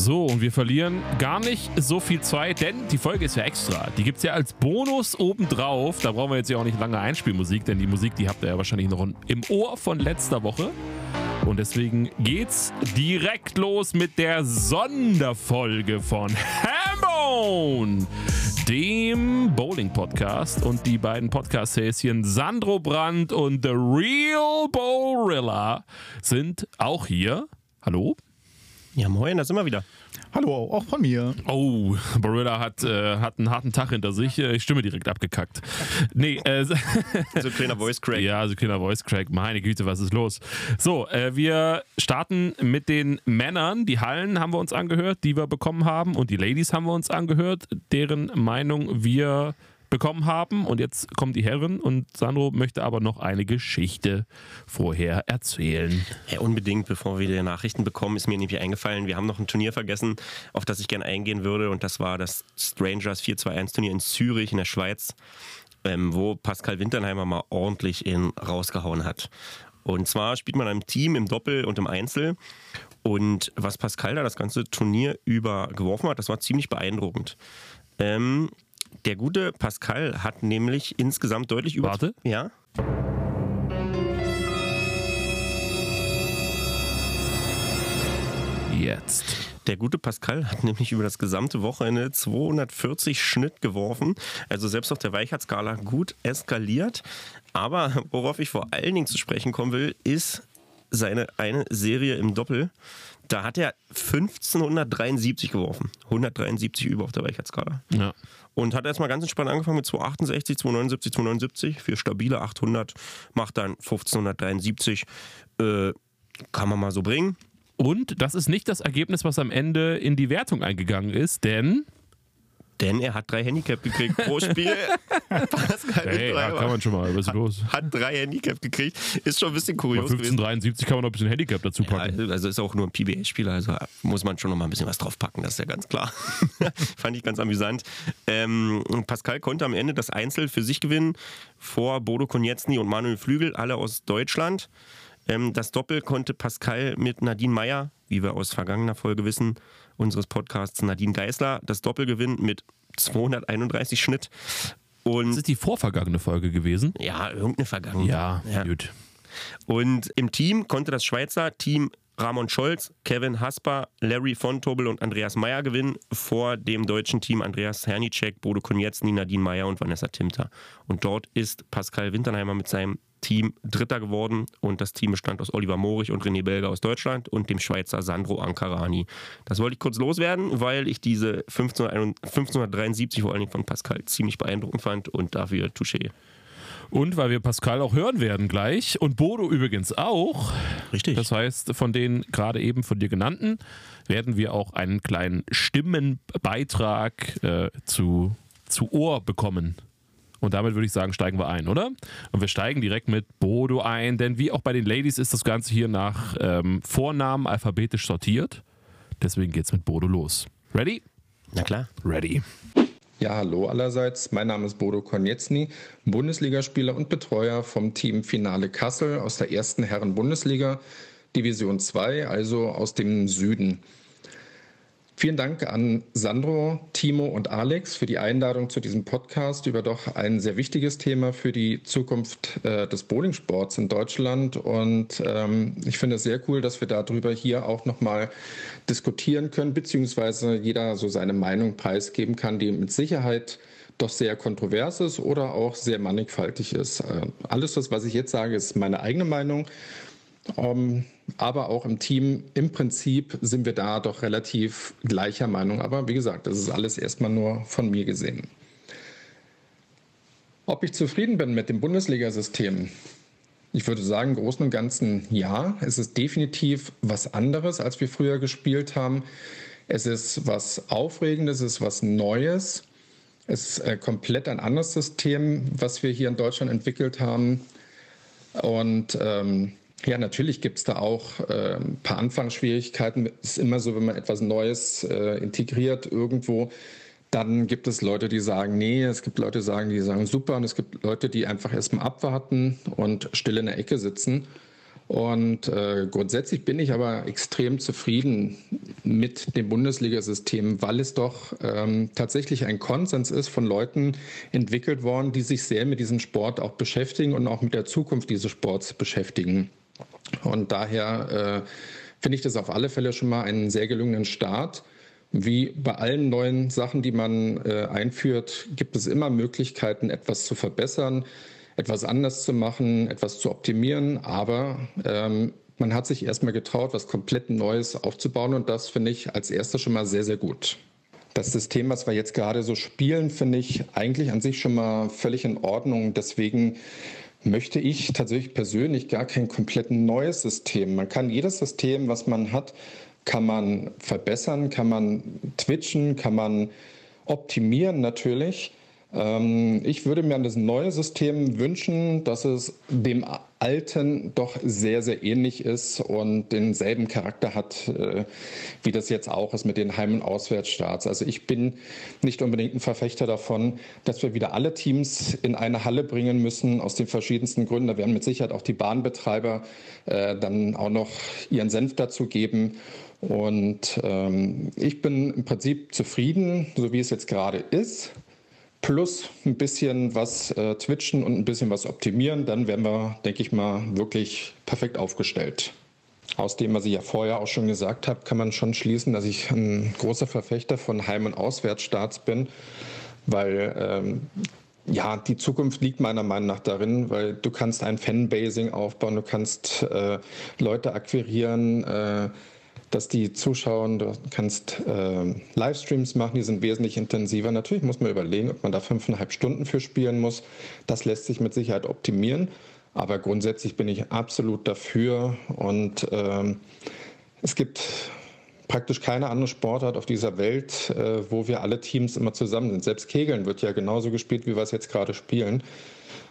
So, und wir verlieren gar nicht so viel Zeit, denn die Folge ist ja extra. Die gibt es ja als Bonus obendrauf. Da brauchen wir jetzt ja auch nicht lange Einspielmusik, denn die Musik, die habt ihr ja wahrscheinlich noch im Ohr von letzter Woche. Und deswegen geht's direkt los mit der Sonderfolge von Hambone, dem Bowling-Podcast. Und die beiden Podcast-Häschen Sandro Brandt und The Real Bowrilla sind auch hier. Hallo? Ja, moin, da sind wir wieder. Hallo, auch von mir. Oh, Barilla hat, äh, hat einen harten Tag hinter sich. Äh, Ich Stimme direkt abgekackt. Nee, äh, So ein kleiner Voice Crack. Ja, so ein kleiner Voice Crack. Meine Güte, was ist los? So, äh, wir starten mit den Männern. Die Hallen haben wir uns angehört, die wir bekommen haben. Und die Ladies haben wir uns angehört, deren Meinung wir bekommen haben. Und jetzt kommen die Herren und Sandro möchte aber noch eine Geschichte vorher erzählen. Ja, unbedingt, bevor wir die Nachrichten bekommen, ist mir nämlich eingefallen, wir haben noch ein Turnier vergessen, auf das ich gerne eingehen würde. Und das war das Strangers 4-2-1-Turnier in Zürich in der Schweiz, ähm, wo Pascal Winternheimer mal ordentlich in rausgehauen hat. Und zwar spielt man im Team, im Doppel und im Einzel. Und was Pascal da das ganze Turnier über geworfen hat, das war ziemlich beeindruckend. Ähm, der gute Pascal hat nämlich insgesamt deutlich über. Warte. Ja. Jetzt. Der gute Pascal hat nämlich über das gesamte Wochenende 240 Schnitt geworfen. Also selbst auf der Weichheitsskala gut eskaliert. Aber worauf ich vor allen Dingen zu sprechen kommen will, ist seine eine Serie im Doppel. Da hat er 1573 geworfen. 173 über auf der Weichheitsskala. Ja. Und hat erstmal ganz entspannt angefangen mit 268, 279, 279. Für stabile 800 macht dann 1573. Äh, kann man mal so bringen. Und das ist nicht das Ergebnis, was am Ende in die Wertung eingegangen ist, denn. Denn er hat drei Handicap gekriegt pro Spiel. Pascal Hey, ja, kann man schon mal. Was ist los? hat drei Handicap gekriegt. Ist schon ein bisschen Bei kurios gewesen. 1573 kann man noch ein bisschen Handicap dazu Ja, packen. also ist auch nur ein PBA-Spieler, also muss man schon noch mal ein bisschen was draufpacken, das ist ja ganz klar. Fand ich ganz amüsant. Ähm, und Pascal konnte am Ende das Einzel für sich gewinnen, vor Bodo Konietzny und Manuel Flügel, alle aus Deutschland. Ähm, das Doppel konnte Pascal mit Nadine Meyer, wie wir aus vergangener Folge wissen, unseres Podcasts Nadine Geisler, das Doppel gewinnen mit 231 Schnitt. Das Und ist die vorvergangene Folge gewesen. ja, irgendeine Vergangenheit. Ja, Ja. gut. Und im Team konnte das Schweizer Team Ramon Scholz, Kevin Hasper, Larry von Tobel und Andreas Meyer gewinnen vor dem deutschen Team Andreas Hernicek, Bodo Konietzny, Nadine Meyer und Vanessa Timter. Und dort ist Pascal Winternheimer mit seinem Team Dritter geworden und das Team bestand aus Oliver Morich und René Belger aus Deutschland und dem Schweizer Sandro Ankarani. Das wollte ich kurz loswerden, weil ich diese 1571 1573 vor allen Dingen von Pascal ziemlich beeindruckend fand und dafür Touché. Und weil wir Pascal auch hören werden gleich und Bodo übrigens auch. Richtig. Das heißt, von den gerade eben von dir genannten werden wir auch einen kleinen Stimmenbeitrag äh, zu, zu Ohr bekommen. Und damit würde ich sagen, steigen wir ein, oder? Und wir steigen direkt mit Bodo ein, denn wie auch bei den Ladies ist das Ganze hier nach ähm, Vornamen alphabetisch sortiert. Deswegen geht's mit Bodo los. Ready? Na klar. Ready. Ja, hallo allerseits. Mein Name ist Bodo Konietzny, Bundesligaspieler und Betreuer vom Team Finale Kassel aus der ersten Herren-Bundesliga, Division 2, also aus dem Süden. Vielen Dank an Sandro, Timo und Alex für die Einladung zu diesem Podcast über doch ein sehr wichtiges Thema für die Zukunft äh, des Bowlingsports in Deutschland. Und ähm, ich finde es sehr cool, dass wir darüber hier auch nochmal diskutieren können, beziehungsweise jeder so seine Meinung preisgeben kann, die mit Sicherheit doch sehr kontrovers ist oder auch sehr mannigfaltig ist. Äh, alles was ich jetzt sage, ist meine eigene Meinung. Ähm, aber auch im Team, im Prinzip sind wir da doch relativ gleicher Meinung. Aber wie gesagt, das ist alles erstmal nur von mir gesehen. Ob ich zufrieden bin mit dem Bundesliga-System? Ich würde sagen, im Großen und Ganzen ja. Es ist definitiv was anderes, als wir früher gespielt haben. Es ist was Aufregendes, es ist was Neues. Es ist äh, komplett ein anderes System, was wir hier in Deutschland entwickelt haben. Und ähm, ja, natürlich gibt es da auch äh, ein paar Anfangsschwierigkeiten. Es ist immer so, wenn man etwas Neues äh, integriert irgendwo, dann gibt es Leute, die sagen, nee, es gibt Leute, die sagen, die sagen super und es gibt Leute, die einfach erstmal abwarten und still in der Ecke sitzen. Und äh, grundsätzlich bin ich aber extrem zufrieden mit dem Bundesliga-System, weil es doch ähm, tatsächlich ein Konsens ist von Leuten entwickelt worden, die sich sehr mit diesem Sport auch beschäftigen und auch mit der Zukunft dieses Sports beschäftigen. Und daher äh, finde ich das auf alle Fälle schon mal einen sehr gelungenen Start. Wie bei allen neuen Sachen, die man äh, einführt, gibt es immer Möglichkeiten, etwas zu verbessern etwas anders zu machen, etwas zu optimieren. Aber ähm, man hat sich erstmal getraut, was komplett Neues aufzubauen und das finde ich als erstes schon mal sehr, sehr gut. Das System, was wir jetzt gerade so spielen, finde ich eigentlich an sich schon mal völlig in Ordnung. Deswegen möchte ich tatsächlich persönlich gar kein komplett neues System. Man kann jedes System, was man hat, kann man verbessern, kann man twitchen, kann man optimieren natürlich. Ähm, ich würde mir an das neue System wünschen, dass es dem alten doch sehr, sehr ähnlich ist und denselben Charakter hat, äh, wie das jetzt auch ist mit den Heim- und Auswärtsstarts. Also ich bin nicht unbedingt ein Verfechter davon, dass wir wieder alle Teams in eine Halle bringen müssen, aus den verschiedensten Gründen. Da werden mit Sicherheit auch die Bahnbetreiber äh, dann auch noch ihren Senf dazu geben. Und ähm, ich bin im Prinzip zufrieden, so wie es jetzt gerade ist plus ein bisschen was äh, twitchen und ein bisschen was optimieren, dann wären wir, denke ich mal, wirklich perfekt aufgestellt. Aus dem, was ich ja vorher auch schon gesagt habe, kann man schon schließen, dass ich ein großer Verfechter von Heim- und Auswärtsstarts bin, weil ähm, ja, die Zukunft liegt meiner Meinung nach darin, weil du kannst ein Fanbasing aufbauen, du kannst äh, Leute akquirieren, äh, dass die Zuschauer, du kannst äh, Livestreams machen, die sind wesentlich intensiver. Natürlich muss man überlegen, ob man da fünfeinhalb Stunden für spielen muss. Das lässt sich mit Sicherheit optimieren. Aber grundsätzlich bin ich absolut dafür. Und ähm, es gibt praktisch keine andere Sportart auf dieser Welt, äh, wo wir alle Teams immer zusammen sind. Selbst Kegeln wird ja genauso gespielt, wie wir es jetzt gerade spielen.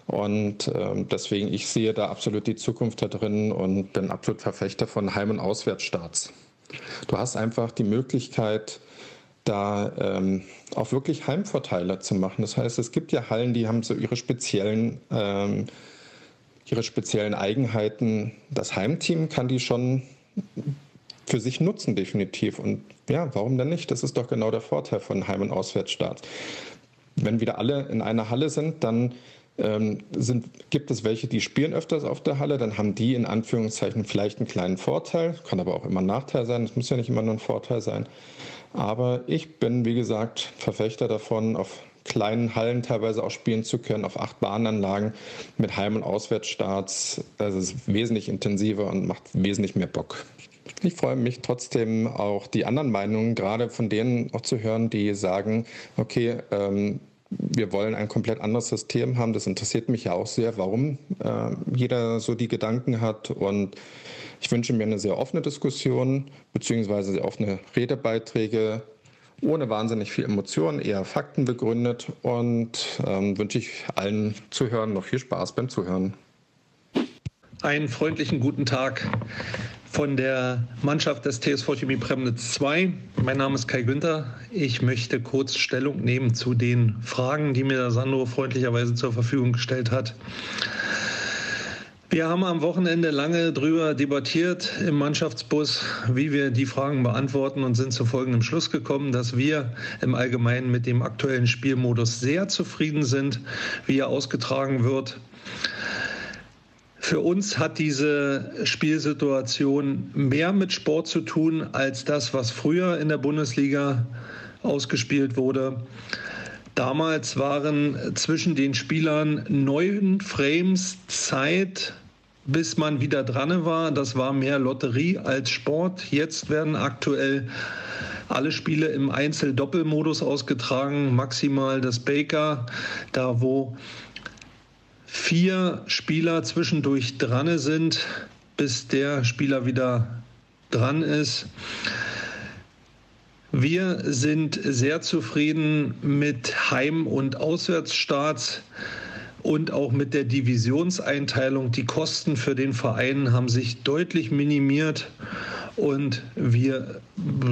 Und ähm, deswegen, ich sehe da absolut die Zukunft da drin und bin absolut Verfechter von Heim- und Auswärtsstarts. Du hast einfach die Möglichkeit, da ähm, auch wirklich Heimvorteile zu machen. Das heißt, es gibt ja Hallen, die haben so ihre speziellen, ähm, ihre speziellen Eigenheiten. Das Heimteam kann die schon für sich nutzen, definitiv. Und ja, warum denn nicht? Das ist doch genau der Vorteil von Heim- und Auswärtsstart. Wenn wieder alle in einer Halle sind, dann ähm, sind, gibt es welche, die spielen öfters auf der Halle, dann haben die in Anführungszeichen vielleicht einen kleinen Vorteil, kann aber auch immer ein Nachteil sein, es muss ja nicht immer nur ein Vorteil sein. Aber ich bin, wie gesagt, Verfechter davon, auf kleinen Hallen teilweise auch spielen zu können, auf acht Bahnanlagen mit Heim- und Auswärtsstarts. Das ist wesentlich intensiver und macht wesentlich mehr Bock. Ich freue mich trotzdem auch die anderen Meinungen, gerade von denen auch zu hören, die sagen, okay, ähm, wir wollen ein komplett anderes System haben. Das interessiert mich ja auch sehr, warum äh, jeder so die Gedanken hat. Und ich wünsche mir eine sehr offene Diskussion, beziehungsweise sehr offene Redebeiträge, ohne wahnsinnig viel Emotionen, eher Fakten begründet. Und ähm, wünsche ich allen Zuhörern noch viel Spaß beim Zuhören. Einen freundlichen guten Tag von der Mannschaft des TSV Chemie Premnitz 2. Mein Name ist Kai Günther. Ich möchte kurz Stellung nehmen zu den Fragen, die mir der Sandro freundlicherweise zur Verfügung gestellt hat. Wir haben am Wochenende lange darüber debattiert im Mannschaftsbus, wie wir die Fragen beantworten und sind zu folgendem Schluss gekommen, dass wir im Allgemeinen mit dem aktuellen Spielmodus sehr zufrieden sind, wie er ausgetragen wird. Für uns hat diese Spielsituation mehr mit Sport zu tun als das, was früher in der Bundesliga ausgespielt wurde. Damals waren zwischen den Spielern neun Frames Zeit, bis man wieder dran war. Das war mehr Lotterie als Sport. Jetzt werden aktuell alle Spiele im Einzel-Doppelmodus ausgetragen, maximal das Baker, da wo vier Spieler zwischendurch dran sind, bis der Spieler wieder dran ist. Wir sind sehr zufrieden mit Heim- und Auswärtsstarts und auch mit der Divisionseinteilung. Die Kosten für den Verein haben sich deutlich minimiert und wir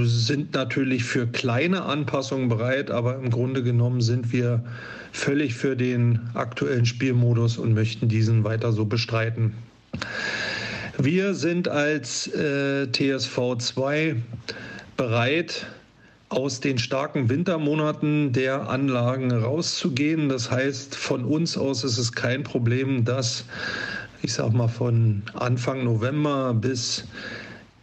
sind natürlich für kleine Anpassungen bereit, aber im Grunde genommen sind wir völlig für den aktuellen Spielmodus und möchten diesen weiter so bestreiten. Wir sind als äh, TSV 2 bereit, aus den starken Wintermonaten der Anlagen rauszugehen. Das heißt, von uns aus ist es kein Problem, dass ich sag mal von Anfang November bis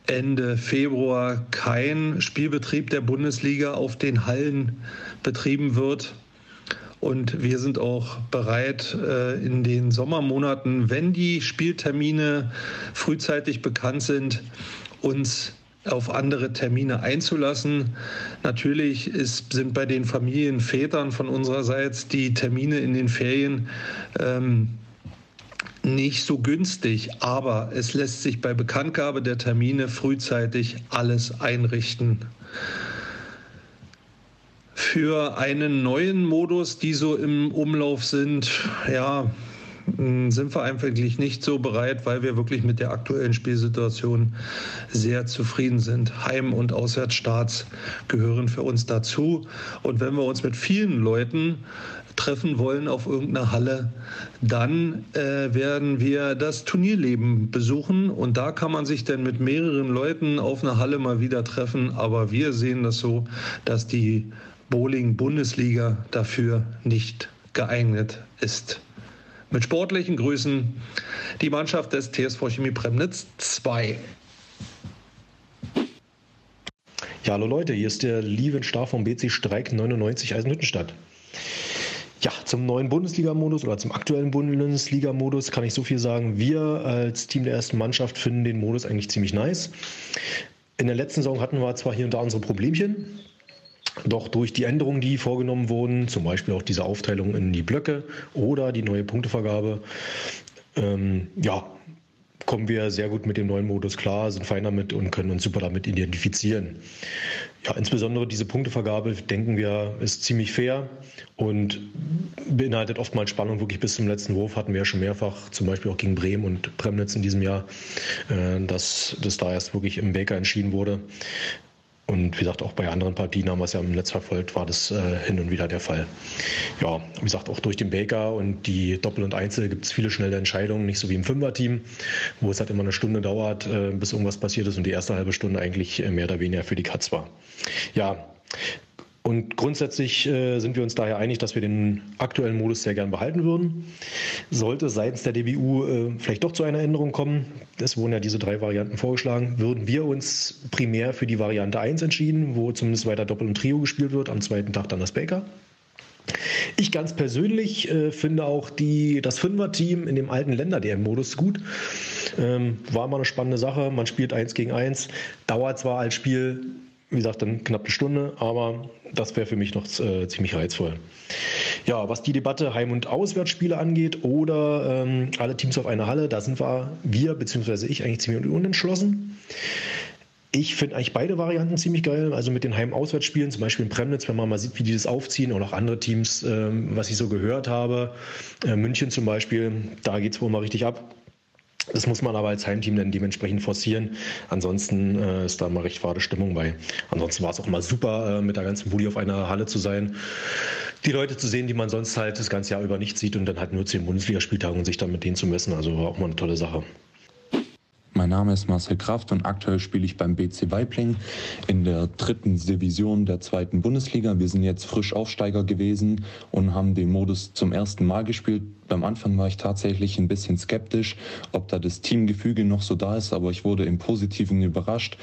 Ende Februar kein Spielbetrieb der Bundesliga auf den Hallen betrieben wird. Und wir sind auch bereit, äh, in den Sommermonaten, wenn die Spieltermine frühzeitig bekannt sind, uns auf andere Termine einzulassen. Natürlich ist, sind bei den Familienvätern von unsererseits die Termine in den Ferien ähm, nicht so günstig, aber es lässt sich bei Bekanntgabe der Termine frühzeitig alles einrichten. Für einen neuen Modus, die so im Umlauf sind, ja, hm, sind wir eigentlich nicht so bereit, weil wir wirklich mit der aktuellen Spielsituation sehr zufrieden sind. Heim- und Auswärtsstarts gehören für uns dazu. Und wenn wir uns mit vielen Leuten treffen wollen auf irgendeiner Halle, dann äh, werden wir das Turnierleben besuchen und da kann man sich dann mit mehreren Leuten auf einer Halle mal wieder treffen. Aber wir sehen das so, dass die Bowling-Bundesliga dafür nicht geeignet ist. Mit sportlichen Grüßen die Mannschaft des TSV Chemie Premnitz 2. Ja, hallo Leute, hier ist der Lieven Star vom BC Streik 99 Eisenhüttenstadt. Ja, zum neuen Bundesliga-Modus oder zum aktuellen Bundesliga-Modus kann ich so viel sagen. Wir als Team der ersten Mannschaft finden den Modus eigentlich ziemlich nice. In der letzten Saison hatten wir zwar hier und da unsere Problemchen, doch durch die Änderungen, die vorgenommen wurden, zum Beispiel auch diese Aufteilung in die Blöcke oder die neue Punktevergabe, ähm, ja, kommen wir sehr gut mit dem neuen Modus klar, sind fein damit und können uns super damit identifizieren. Ja, insbesondere diese Punktevergabe, denken wir, ist ziemlich fair und beinhaltet oftmals Spannung wirklich bis zum letzten Wurf. Hatten wir ja schon mehrfach, zum Beispiel auch gegen Bremen und Premnitz in diesem Jahr, äh, dass das da erst wirklich im Baker entschieden wurde. Und wie gesagt, auch bei anderen Partien haben wir es ja im Netz verfolgt, war das äh, hin und wieder der Fall. Ja, wie gesagt, auch durch den Baker und die Doppel und Einzel gibt es viele schnelle Entscheidungen, nicht so wie im Fünfer-Team, wo es halt immer eine Stunde dauert, äh, bis irgendwas passiert ist und die erste halbe Stunde eigentlich äh, mehr oder weniger für die Katz war. Ja, und grundsätzlich äh, sind wir uns daher einig, dass wir den aktuellen Modus sehr gern behalten würden. Sollte seitens der DBU äh, vielleicht doch zu einer Änderung kommen, es wurden ja diese drei Varianten vorgeschlagen, würden wir uns primär für die Variante 1 entschieden, wo zumindest weiter Doppel und Trio gespielt wird, am zweiten Tag dann das Baker. Ich ganz persönlich äh, finde auch die, das Fünfer-Team in dem alten Länder-DM-Modus gut. Ähm, war mal eine spannende Sache. Man spielt eins gegen eins. Dauert zwar als Spiel wie gesagt, dann knapp eine Stunde, aber das wäre für mich noch äh, ziemlich reizvoll. Ja, was die Debatte Heim- und Auswärtsspiele angeht oder ähm, alle Teams auf einer Halle, da sind wir, wir bzw. ich eigentlich ziemlich unentschlossen. Ich finde eigentlich beide Varianten ziemlich geil. Also mit den Heim-Auswärtsspielen, zum Beispiel in Premnitz, wenn man mal sieht, wie die das aufziehen und auch andere Teams, ähm, was ich so gehört habe. Äh, München zum Beispiel, da geht es wohl mal richtig ab. Das muss man aber als Heimteam dann dementsprechend forcieren. Ansonsten äh, ist da mal recht fade Stimmung bei. Ansonsten war es auch mal super, äh, mit der ganzen Bulli auf einer Halle zu sein. Die Leute zu sehen, die man sonst halt das ganze Jahr über nicht sieht und dann halt nur zu den Bundesligaspieltagen und sich dann mit denen zu messen. Also war auch mal eine tolle Sache. Mein Name ist Marcel Kraft und aktuell spiele ich beim BC Weibling in der dritten Division der zweiten Bundesliga. Wir sind jetzt frisch Aufsteiger gewesen und haben den Modus zum ersten Mal gespielt. Beim Anfang war ich tatsächlich ein bisschen skeptisch, ob da das Teamgefüge noch so da ist, aber ich wurde im Positiven überrascht.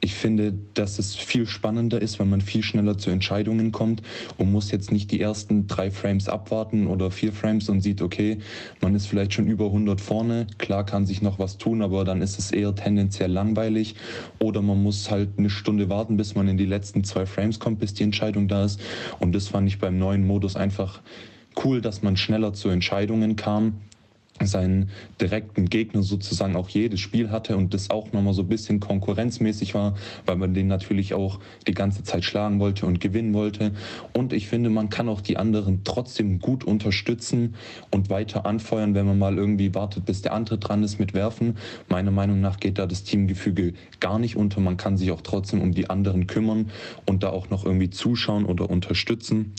Ich finde, dass es viel spannender ist, wenn man viel schneller zu Entscheidungen kommt und muss jetzt nicht die ersten drei Frames abwarten oder vier Frames und sieht, okay, man ist vielleicht schon über 100 vorne. Klar kann sich noch was tun, aber dann ist es eher tendenziell langweilig oder man muss halt eine Stunde warten, bis man in die letzten zwei Frames kommt, bis die Entscheidung da ist. Und das fand ich beim neuen Modus einfach cool, dass man schneller zu Entscheidungen kam seinen direkten Gegner sozusagen auch jedes Spiel hatte und das auch nochmal so ein bisschen konkurrenzmäßig war, weil man den natürlich auch die ganze Zeit schlagen wollte und gewinnen wollte. Und ich finde, man kann auch die anderen trotzdem gut unterstützen und weiter anfeuern, wenn man mal irgendwie wartet, bis der andere dran ist mit Werfen. Meiner Meinung nach geht da das Teamgefüge gar nicht unter. Man kann sich auch trotzdem um die anderen kümmern und da auch noch irgendwie zuschauen oder unterstützen.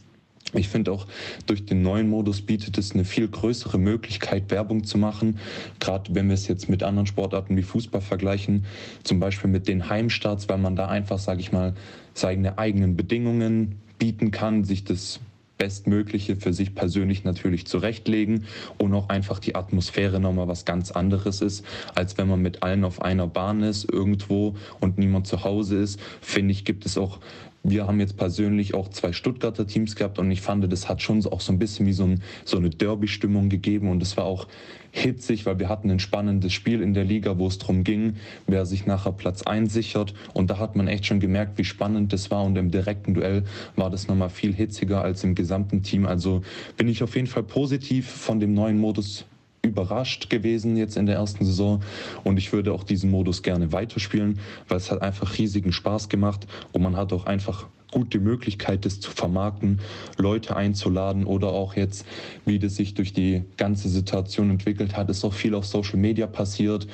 Ich finde auch, durch den neuen Modus bietet es eine viel größere Möglichkeit, Werbung zu machen. Gerade wenn wir es jetzt mit anderen Sportarten wie Fußball vergleichen, zum Beispiel mit den Heimstarts, weil man da einfach, sage ich mal, seine eigenen Bedingungen bieten kann, sich das Bestmögliche für sich persönlich natürlich zurechtlegen und auch einfach die Atmosphäre nochmal was ganz anderes ist, als wenn man mit allen auf einer Bahn ist, irgendwo und niemand zu Hause ist. Finde ich, gibt es auch wir haben jetzt persönlich auch zwei Stuttgarter Teams gehabt und ich fand, das hat schon auch so ein bisschen wie so, ein, so eine Derby-Stimmung gegeben und es war auch hitzig, weil wir hatten ein spannendes Spiel in der Liga, wo es darum ging, wer sich nachher Platz einsichert und da hat man echt schon gemerkt, wie spannend das war und im direkten Duell war das nochmal viel hitziger als im gesamten Team. Also bin ich auf jeden Fall positiv von dem neuen Modus überrascht gewesen jetzt in der ersten Saison. Und ich würde auch diesen Modus gerne weiterspielen, weil es hat einfach riesigen Spaß gemacht. Und man hat auch einfach gute Möglichkeit, das zu vermarkten, Leute einzuladen oder auch jetzt, wie das sich durch die ganze Situation entwickelt hat, ist auch viel auf Social Media passiert.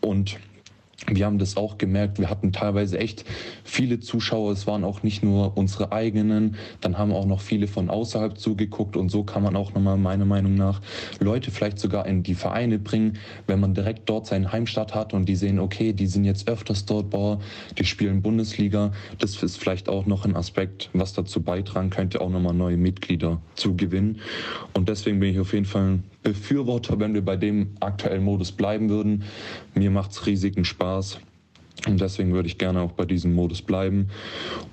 Und wir haben das auch gemerkt. Wir hatten teilweise echt viele Zuschauer. Es waren auch nicht nur unsere eigenen. Dann haben auch noch viele von außerhalb zugeguckt. Und so kann man auch nochmal meiner Meinung nach Leute vielleicht sogar in die Vereine bringen, wenn man direkt dort seinen Heimstadt hat und die sehen, okay, die sind jetzt öfters dort, boah, die spielen Bundesliga. Das ist vielleicht auch noch ein Aspekt, was dazu beitragen könnte, auch nochmal neue Mitglieder zu gewinnen. Und deswegen bin ich auf jeden Fall Befürworter, wenn wir bei dem aktuellen Modus bleiben würden. Mir macht es riesigen Spaß und deswegen würde ich gerne auch bei diesem Modus bleiben.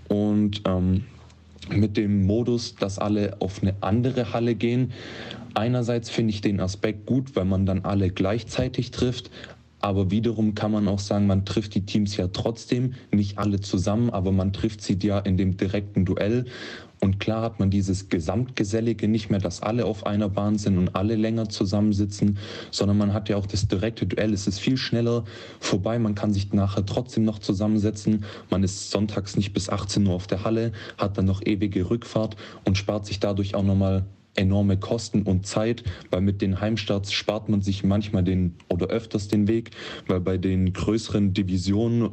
Und ähm, mit dem Modus, dass alle auf eine andere Halle gehen. Einerseits finde ich den Aspekt gut, weil man dann alle gleichzeitig trifft. Aber wiederum kann man auch sagen, man trifft die Teams ja trotzdem, nicht alle zusammen, aber man trifft sie ja in dem direkten Duell. Und klar hat man dieses Gesamtgesellige nicht mehr, dass alle auf einer Bahn sind und alle länger zusammensitzen, sondern man hat ja auch das direkte Duell. Es ist viel schneller vorbei. Man kann sich nachher trotzdem noch zusammensetzen. Man ist sonntags nicht bis 18 Uhr auf der Halle, hat dann noch ewige Rückfahrt und spart sich dadurch auch nochmal enorme Kosten und Zeit, weil mit den Heimstarts spart man sich manchmal den oder öfters den Weg, weil bei den größeren Divisionen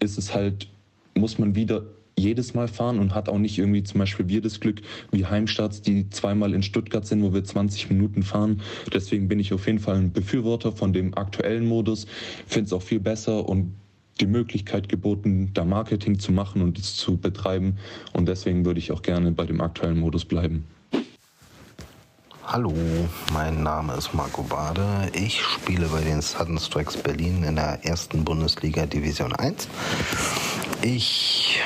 ist es halt, muss man wieder jedes Mal fahren und hat auch nicht irgendwie zum Beispiel wir das Glück wie Heimstarts, die zweimal in Stuttgart sind, wo wir 20 Minuten fahren. Deswegen bin ich auf jeden Fall ein Befürworter von dem aktuellen Modus, finde es auch viel besser und die Möglichkeit geboten, da Marketing zu machen und es zu betreiben. Und deswegen würde ich auch gerne bei dem aktuellen Modus bleiben. Hallo, mein Name ist Marco Bade. Ich spiele bei den Sudden Strikes Berlin in der ersten Bundesliga Division 1. Ich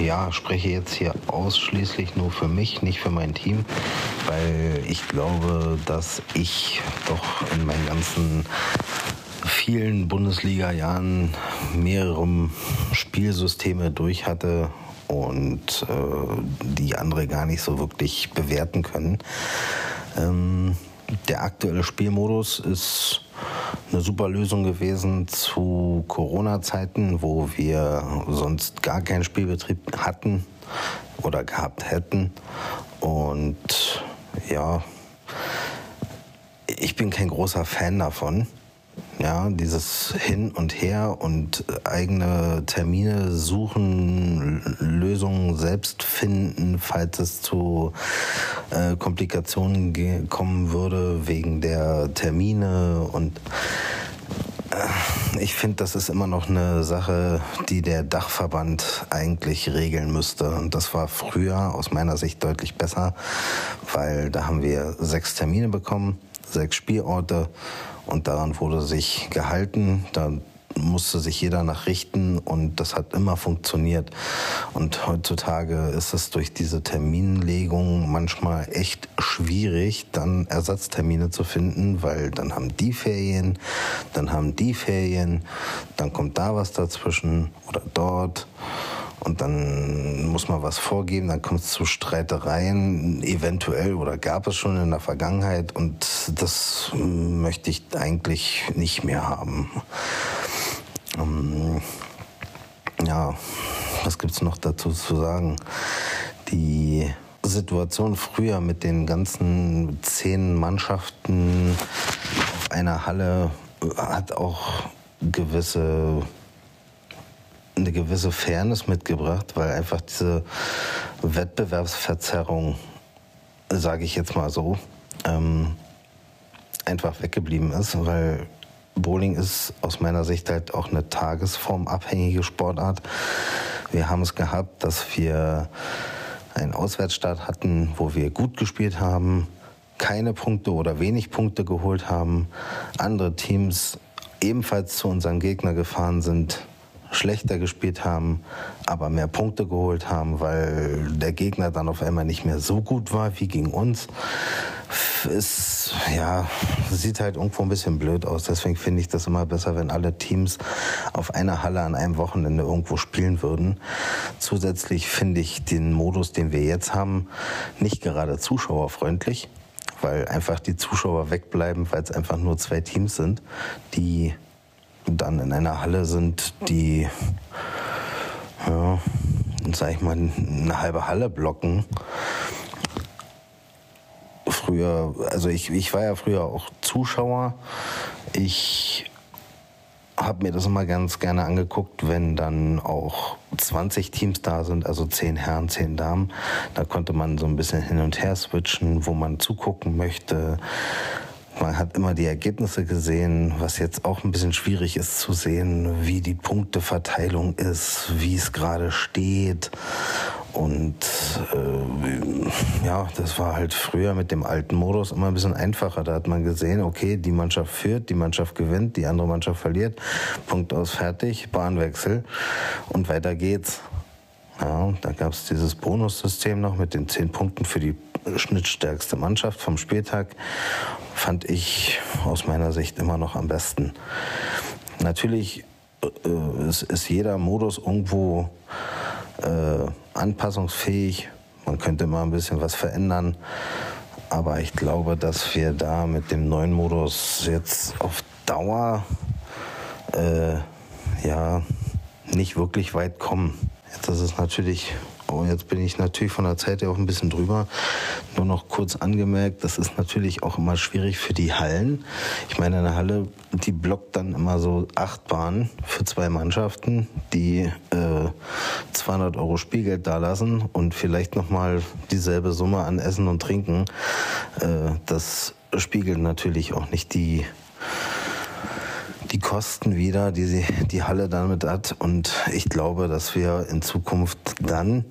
ja, spreche jetzt hier ausschließlich nur für mich, nicht für mein Team, weil ich glaube, dass ich doch in meinen ganzen vielen Bundesliga-Jahren mehrere Spielsysteme durch hatte und äh, die andere gar nicht so wirklich bewerten können. Ähm, der aktuelle Spielmodus ist eine super Lösung gewesen zu Corona-Zeiten, wo wir sonst gar keinen Spielbetrieb hatten oder gehabt hätten. Und ja, ich bin kein großer Fan davon. Ja, dieses Hin und Her und eigene Termine suchen, Lösungen selbst finden, falls es zu äh, Komplikationen kommen würde wegen der Termine und äh, ich finde, das ist immer noch eine Sache, die der Dachverband eigentlich regeln müsste. Und das war früher aus meiner Sicht deutlich besser, weil da haben wir sechs Termine bekommen, sechs Spielorte und daran wurde sich gehalten. Da musste sich jeder nachrichten und das hat immer funktioniert. Und heutzutage ist es durch diese Terminlegung manchmal echt schwierig, dann Ersatztermine zu finden, weil dann haben die Ferien, dann haben die Ferien, dann kommt da was dazwischen oder dort und dann muss man was vorgeben, dann kommt es zu Streitereien, eventuell oder gab es schon in der Vergangenheit und das möchte ich eigentlich nicht mehr haben. Ähm, ja, was gibt es noch dazu zu sagen? Die Situation früher mit den ganzen zehn Mannschaften auf einer Halle hat auch gewisse eine gewisse Fairness mitgebracht, weil einfach diese Wettbewerbsverzerrung sage ich jetzt mal so, ähm, einfach weggeblieben ist, weil Bowling ist aus meiner Sicht halt auch eine tagesformabhängige Sportart. Wir haben es gehabt, dass wir einen Auswärtsstart hatten, wo wir gut gespielt haben, keine Punkte oder wenig Punkte geholt haben, andere Teams ebenfalls zu unserem Gegner gefahren sind, schlechter gespielt haben, aber mehr Punkte geholt haben, weil der Gegner dann auf einmal nicht mehr so gut war wie gegen uns. Es ja, sieht halt irgendwo ein bisschen blöd aus. Deswegen finde ich das immer besser, wenn alle Teams auf einer Halle an einem Wochenende irgendwo spielen würden. Zusätzlich finde ich den Modus, den wir jetzt haben, nicht gerade zuschauerfreundlich, weil einfach die Zuschauer wegbleiben, weil es einfach nur zwei Teams sind, die dann in einer Halle sind, die, ja, sag ich mal, eine halbe Halle blocken. Früher, also ich, ich war ja früher auch Zuschauer. Ich habe mir das immer ganz gerne angeguckt, wenn dann auch 20 Teams da sind, also 10 Herren, 10 Damen. Da konnte man so ein bisschen hin und her switchen, wo man zugucken möchte. Man hat immer die Ergebnisse gesehen, was jetzt auch ein bisschen schwierig ist zu sehen, wie die Punkteverteilung ist, wie es gerade steht. Und äh, ja, das war halt früher mit dem alten Modus immer ein bisschen einfacher. Da hat man gesehen, okay, die Mannschaft führt, die Mannschaft gewinnt, die andere Mannschaft verliert. Punkt aus, fertig, Bahnwechsel und weiter geht's. Ja, da gab es dieses Bonussystem noch mit den zehn Punkten für die schnittstärkste Mannschaft vom Spieltag. Fand ich aus meiner Sicht immer noch am besten. Natürlich äh, ist, ist jeder Modus irgendwo äh, anpassungsfähig. Man könnte mal ein bisschen was verändern. Aber ich glaube, dass wir da mit dem neuen Modus jetzt auf Dauer äh, ja nicht wirklich weit kommen. Jetzt ist es natürlich Oh, jetzt bin ich natürlich von der Zeit her auch ein bisschen drüber. Nur noch kurz angemerkt, das ist natürlich auch immer schwierig für die Hallen. Ich meine, eine Halle, die blockt dann immer so acht Bahnen für zwei Mannschaften, die äh, 200 Euro Spielgeld dalassen und vielleicht nochmal dieselbe Summe an Essen und Trinken. Äh, das spiegelt natürlich auch nicht die die Kosten wieder, die sie, die Halle damit hat. Und ich glaube, dass wir in Zukunft dann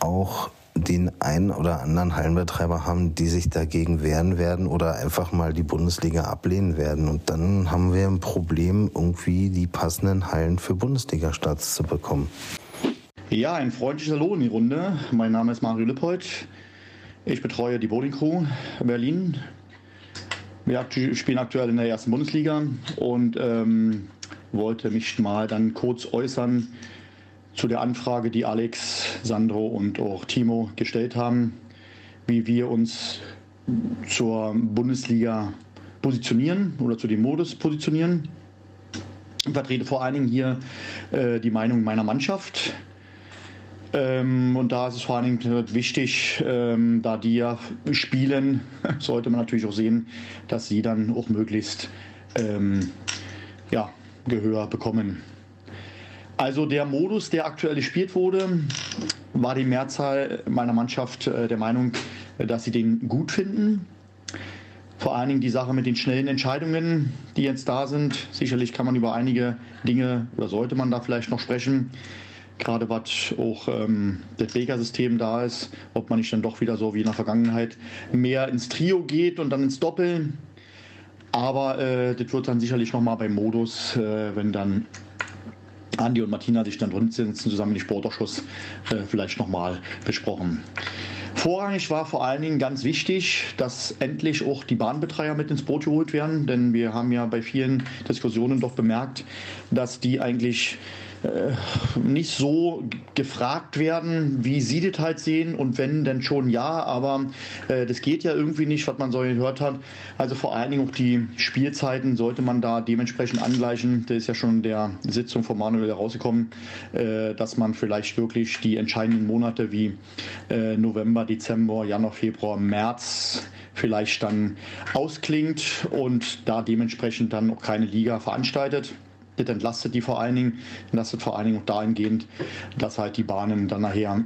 auch den einen oder anderen Hallenbetreiber haben, die sich dagegen wehren werden oder einfach mal die Bundesliga ablehnen werden. Und dann haben wir ein Problem, irgendwie die passenden Hallen für Bundesliga-Starts zu bekommen. Ja, ein freundliches Hallo in die Runde. Mein Name ist Mario Lippold. Ich betreue die Bowling Crew Berlin wir spielen aktuell in der ersten Bundesliga und ähm, wollte mich mal dann kurz äußern zu der Anfrage, die Alex, Sandro und auch Timo gestellt haben, wie wir uns zur Bundesliga positionieren oder zu dem Modus positionieren. Ich vertrete vor allen Dingen hier äh, die Meinung meiner Mannschaft. Ähm, und da ist es vor allen Dingen wichtig, ähm, da die ja spielen, sollte man natürlich auch sehen, dass sie dann auch möglichst ähm, ja, Gehör bekommen. Also der Modus, der aktuell gespielt wurde, war die Mehrzahl meiner Mannschaft äh, der Meinung, dass sie den gut finden. Vor allen Dingen die Sache mit den schnellen Entscheidungen, die jetzt da sind. Sicherlich kann man über einige Dinge oder sollte man da vielleicht noch sprechen gerade was auch ähm, das Lega-System da ist, ob man nicht dann doch wieder so wie in der Vergangenheit mehr ins Trio geht und dann ins Doppel. Aber äh, das wird dann sicherlich nochmal beim Modus, äh, wenn dann Andi und Martina sich dann drin sitzen, zusammen die Sportausschuss, äh, vielleicht nochmal besprochen. Vorrangig war vor allen Dingen ganz wichtig, dass endlich auch die Bahnbetreiber mit ins Boot geholt werden, denn wir haben ja bei vielen Diskussionen doch bemerkt, dass die eigentlich äh, nicht so gefragt werden, wie sie das halt sehen und wenn, dann schon ja, aber äh, das geht ja irgendwie nicht, was man so gehört hat. Also vor allen Dingen auch die Spielzeiten sollte man da dementsprechend angleichen. Da ist ja schon der Sitzung von Manuel herausgekommen, äh, dass man vielleicht wirklich die entscheidenden Monate wie äh, November, Dezember, Januar, Februar, März vielleicht dann ausklingt und da dementsprechend dann auch keine Liga veranstaltet. Das entlastet die vor allen Dingen, entlastet vor allen Dingen auch dahingehend, dass halt die Bahnen dann nachher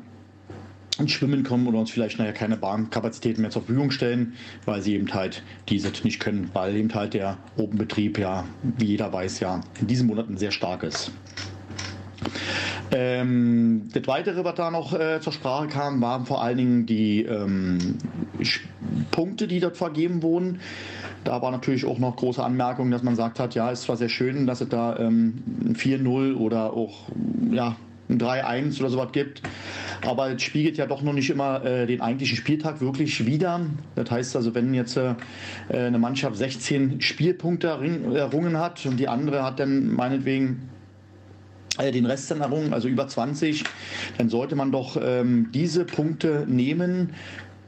ins Schwimmen kommen oder uns vielleicht nachher keine Bahnkapazitäten mehr zur Verfügung stellen, weil sie eben halt diese nicht können, weil eben halt der Openbetrieb ja, wie jeder weiß, ja in diesen Monaten sehr stark ist. Ähm, das Weitere, was da noch äh, zur Sprache kam, waren vor allen Dingen die ähm, Punkte, die dort vergeben wurden. Da war natürlich auch noch große Anmerkung, dass man sagt hat, ja, ist zwar sehr schön, dass es da ähm, ein 4-0 oder auch ja, ein 3-1 oder sowas gibt, aber es spiegelt ja doch noch nicht immer äh, den eigentlichen Spieltag wirklich wider. Das heißt also, wenn jetzt äh, eine Mannschaft 16 Spielpunkte errungen hat und die andere hat dann meinetwegen äh, den Rest dann errungen, also über 20, dann sollte man doch ähm, diese Punkte nehmen,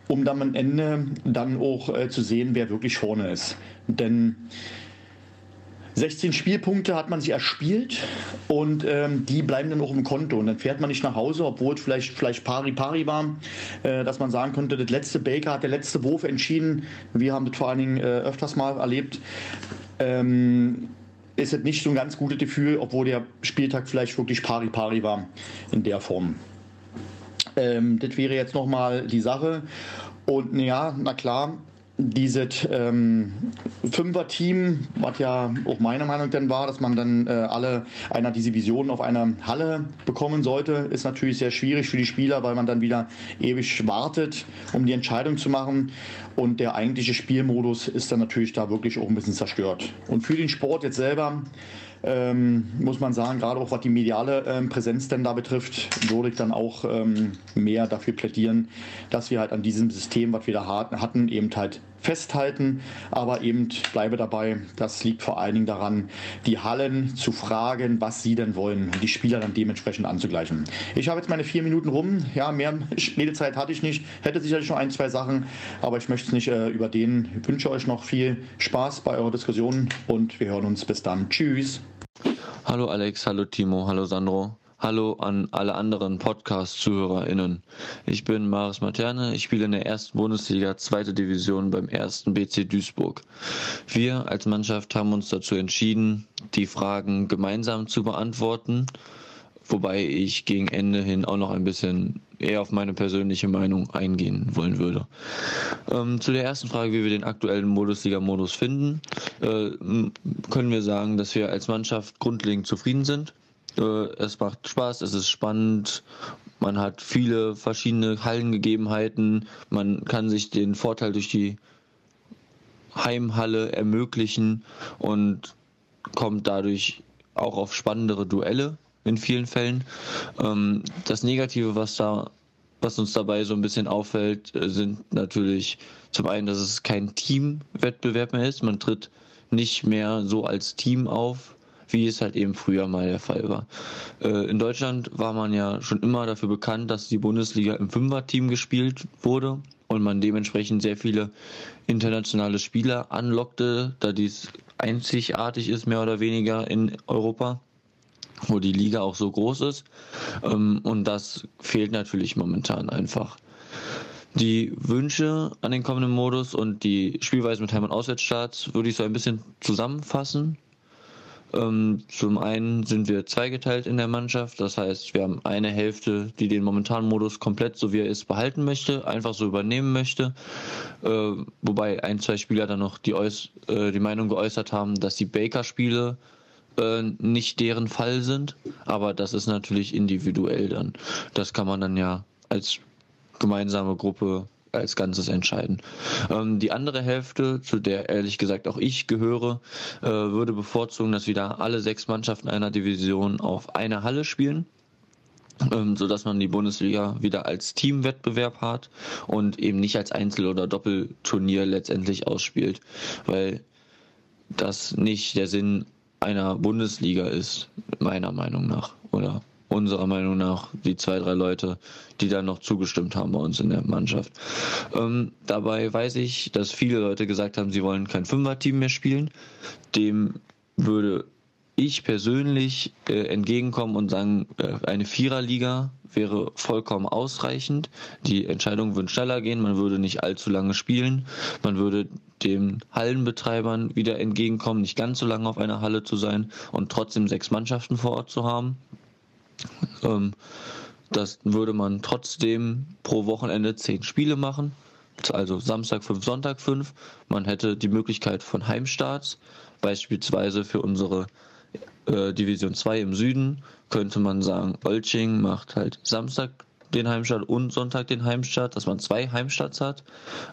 um dann am Ende dann auch äh, zu sehen, wer wirklich vorne ist. Denn 16 Spielpunkte hat man sich erspielt und ähm, die bleiben dann auch im Konto. Und dann fährt man nicht nach Hause, obwohl es vielleicht, vielleicht pari pari war, äh, dass man sagen konnte, das letzte Baker hat der letzte Wurf entschieden. Wir haben das vor allen Dingen äh, öfters mal erlebt. Ähm, ist es nicht so ein ganz gutes Gefühl, obwohl der Spieltag vielleicht wirklich pari pari war in der Form. Ähm, das wäre jetzt nochmal die Sache. Und ja, na klar, dieses ähm, Fünfer-Team, was ja auch meine Meinung dann war, dass man dann äh, alle einer diese Visionen auf einer Halle bekommen sollte, ist natürlich sehr schwierig für die Spieler, weil man dann wieder ewig wartet, um die Entscheidung zu machen. Und der eigentliche Spielmodus ist dann natürlich da wirklich auch ein bisschen zerstört. Und für den Sport jetzt selber ähm, muss man sagen, gerade auch was die mediale ähm, Präsenz denn da betrifft, würde ich dann auch ähm, mehr dafür plädieren, dass wir halt an diesem System, was wir da hatten, eben halt festhalten, aber eben bleibe dabei, das liegt vor allen Dingen daran, die Hallen zu fragen, was sie denn wollen und die Spieler dann dementsprechend anzugleichen. Ich habe jetzt meine vier Minuten rum, ja, mehr Redezeit hatte ich nicht, hätte sicherlich noch ein, zwei Sachen, aber ich möchte es nicht äh, überdehnen. Ich wünsche euch noch viel Spaß bei eurer Diskussion und wir hören uns bis dann. Tschüss. Hallo Alex, hallo Timo, hallo Sandro. Hallo an alle anderen Podcast-ZuhörerInnen. Ich bin Maris Materne, ich spiele in der ersten Bundesliga, zweite Division beim ersten BC Duisburg. Wir als Mannschaft haben uns dazu entschieden, die Fragen gemeinsam zu beantworten, wobei ich gegen Ende hin auch noch ein bisschen eher auf meine persönliche Meinung eingehen wollen würde. Ähm, zu der ersten Frage, wie wir den aktuellen Bundesliga-Modus finden, äh, können wir sagen, dass wir als Mannschaft grundlegend zufrieden sind. Äh, es macht Spaß, es ist spannend, man hat viele verschiedene Hallengegebenheiten, man kann sich den Vorteil durch die Heimhalle ermöglichen und kommt dadurch auch auf spannendere Duelle in vielen Fällen. Ähm, das Negative, was da was uns dabei so ein bisschen auffällt, äh, sind natürlich zum einen, dass es kein Teamwettbewerb mehr ist. Man tritt nicht mehr so als Team auf, wie es halt eben früher mal der Fall war. Äh, in Deutschland war man ja schon immer dafür bekannt, dass die Bundesliga im Fünfer-Team gespielt wurde und man dementsprechend sehr viele internationale Spieler anlockte, da dies einzigartig ist, mehr oder weniger in Europa wo die Liga auch so groß ist. Ähm, und das fehlt natürlich momentan einfach. Die Wünsche an den kommenden Modus und die Spielweise mit Heim- und Auswärtsstarts würde ich so ein bisschen zusammenfassen. Ähm, zum einen sind wir zweigeteilt in der Mannschaft, das heißt, wir haben eine Hälfte, die den momentanen Modus komplett so wie er ist behalten möchte, einfach so übernehmen möchte, äh, wobei ein, zwei Spieler dann noch die, Äuß äh, die Meinung geäußert haben, dass die Baker-Spiele äh, nicht deren Fall sind, aber das ist natürlich individuell dann. Das kann man dann ja als gemeinsame Gruppe als Ganzes entscheiden. Ähm, die andere Hälfte, zu der ehrlich gesagt auch ich gehöre, äh, würde bevorzugen, dass wieder alle sechs Mannschaften einer Division auf einer Halle spielen. Ähm, so man die Bundesliga wieder als Teamwettbewerb hat und eben nicht als Einzel- oder Doppelturnier letztendlich ausspielt, weil das nicht der Sinn einer Bundesliga ist, meiner Meinung nach. Oder unserer Meinung nach die zwei, drei Leute, die da noch zugestimmt haben bei uns in der Mannschaft. Ähm, dabei weiß ich, dass viele Leute gesagt haben, sie wollen kein Fünfer-Team mehr spielen. Dem würde ich persönlich äh, entgegenkommen und sagen, äh, eine Viererliga wäre vollkommen ausreichend. Die Entscheidung würde schneller gehen, man würde nicht allzu lange spielen, man würde den Hallenbetreibern wieder entgegenkommen, nicht ganz so lange auf einer Halle zu sein und trotzdem sechs Mannschaften vor Ort zu haben. Ähm, Das würde man trotzdem pro Wochenende zehn Spiele machen. Also Samstag 5, Sonntag 5. Man hätte die Möglichkeit von Heimstarts, beispielsweise für unsere äh, Division 2 im Süden, könnte man sagen, Olching macht halt Samstag den Heimstart und Sonntag den Heimstart, dass man zwei Heimstarts hat.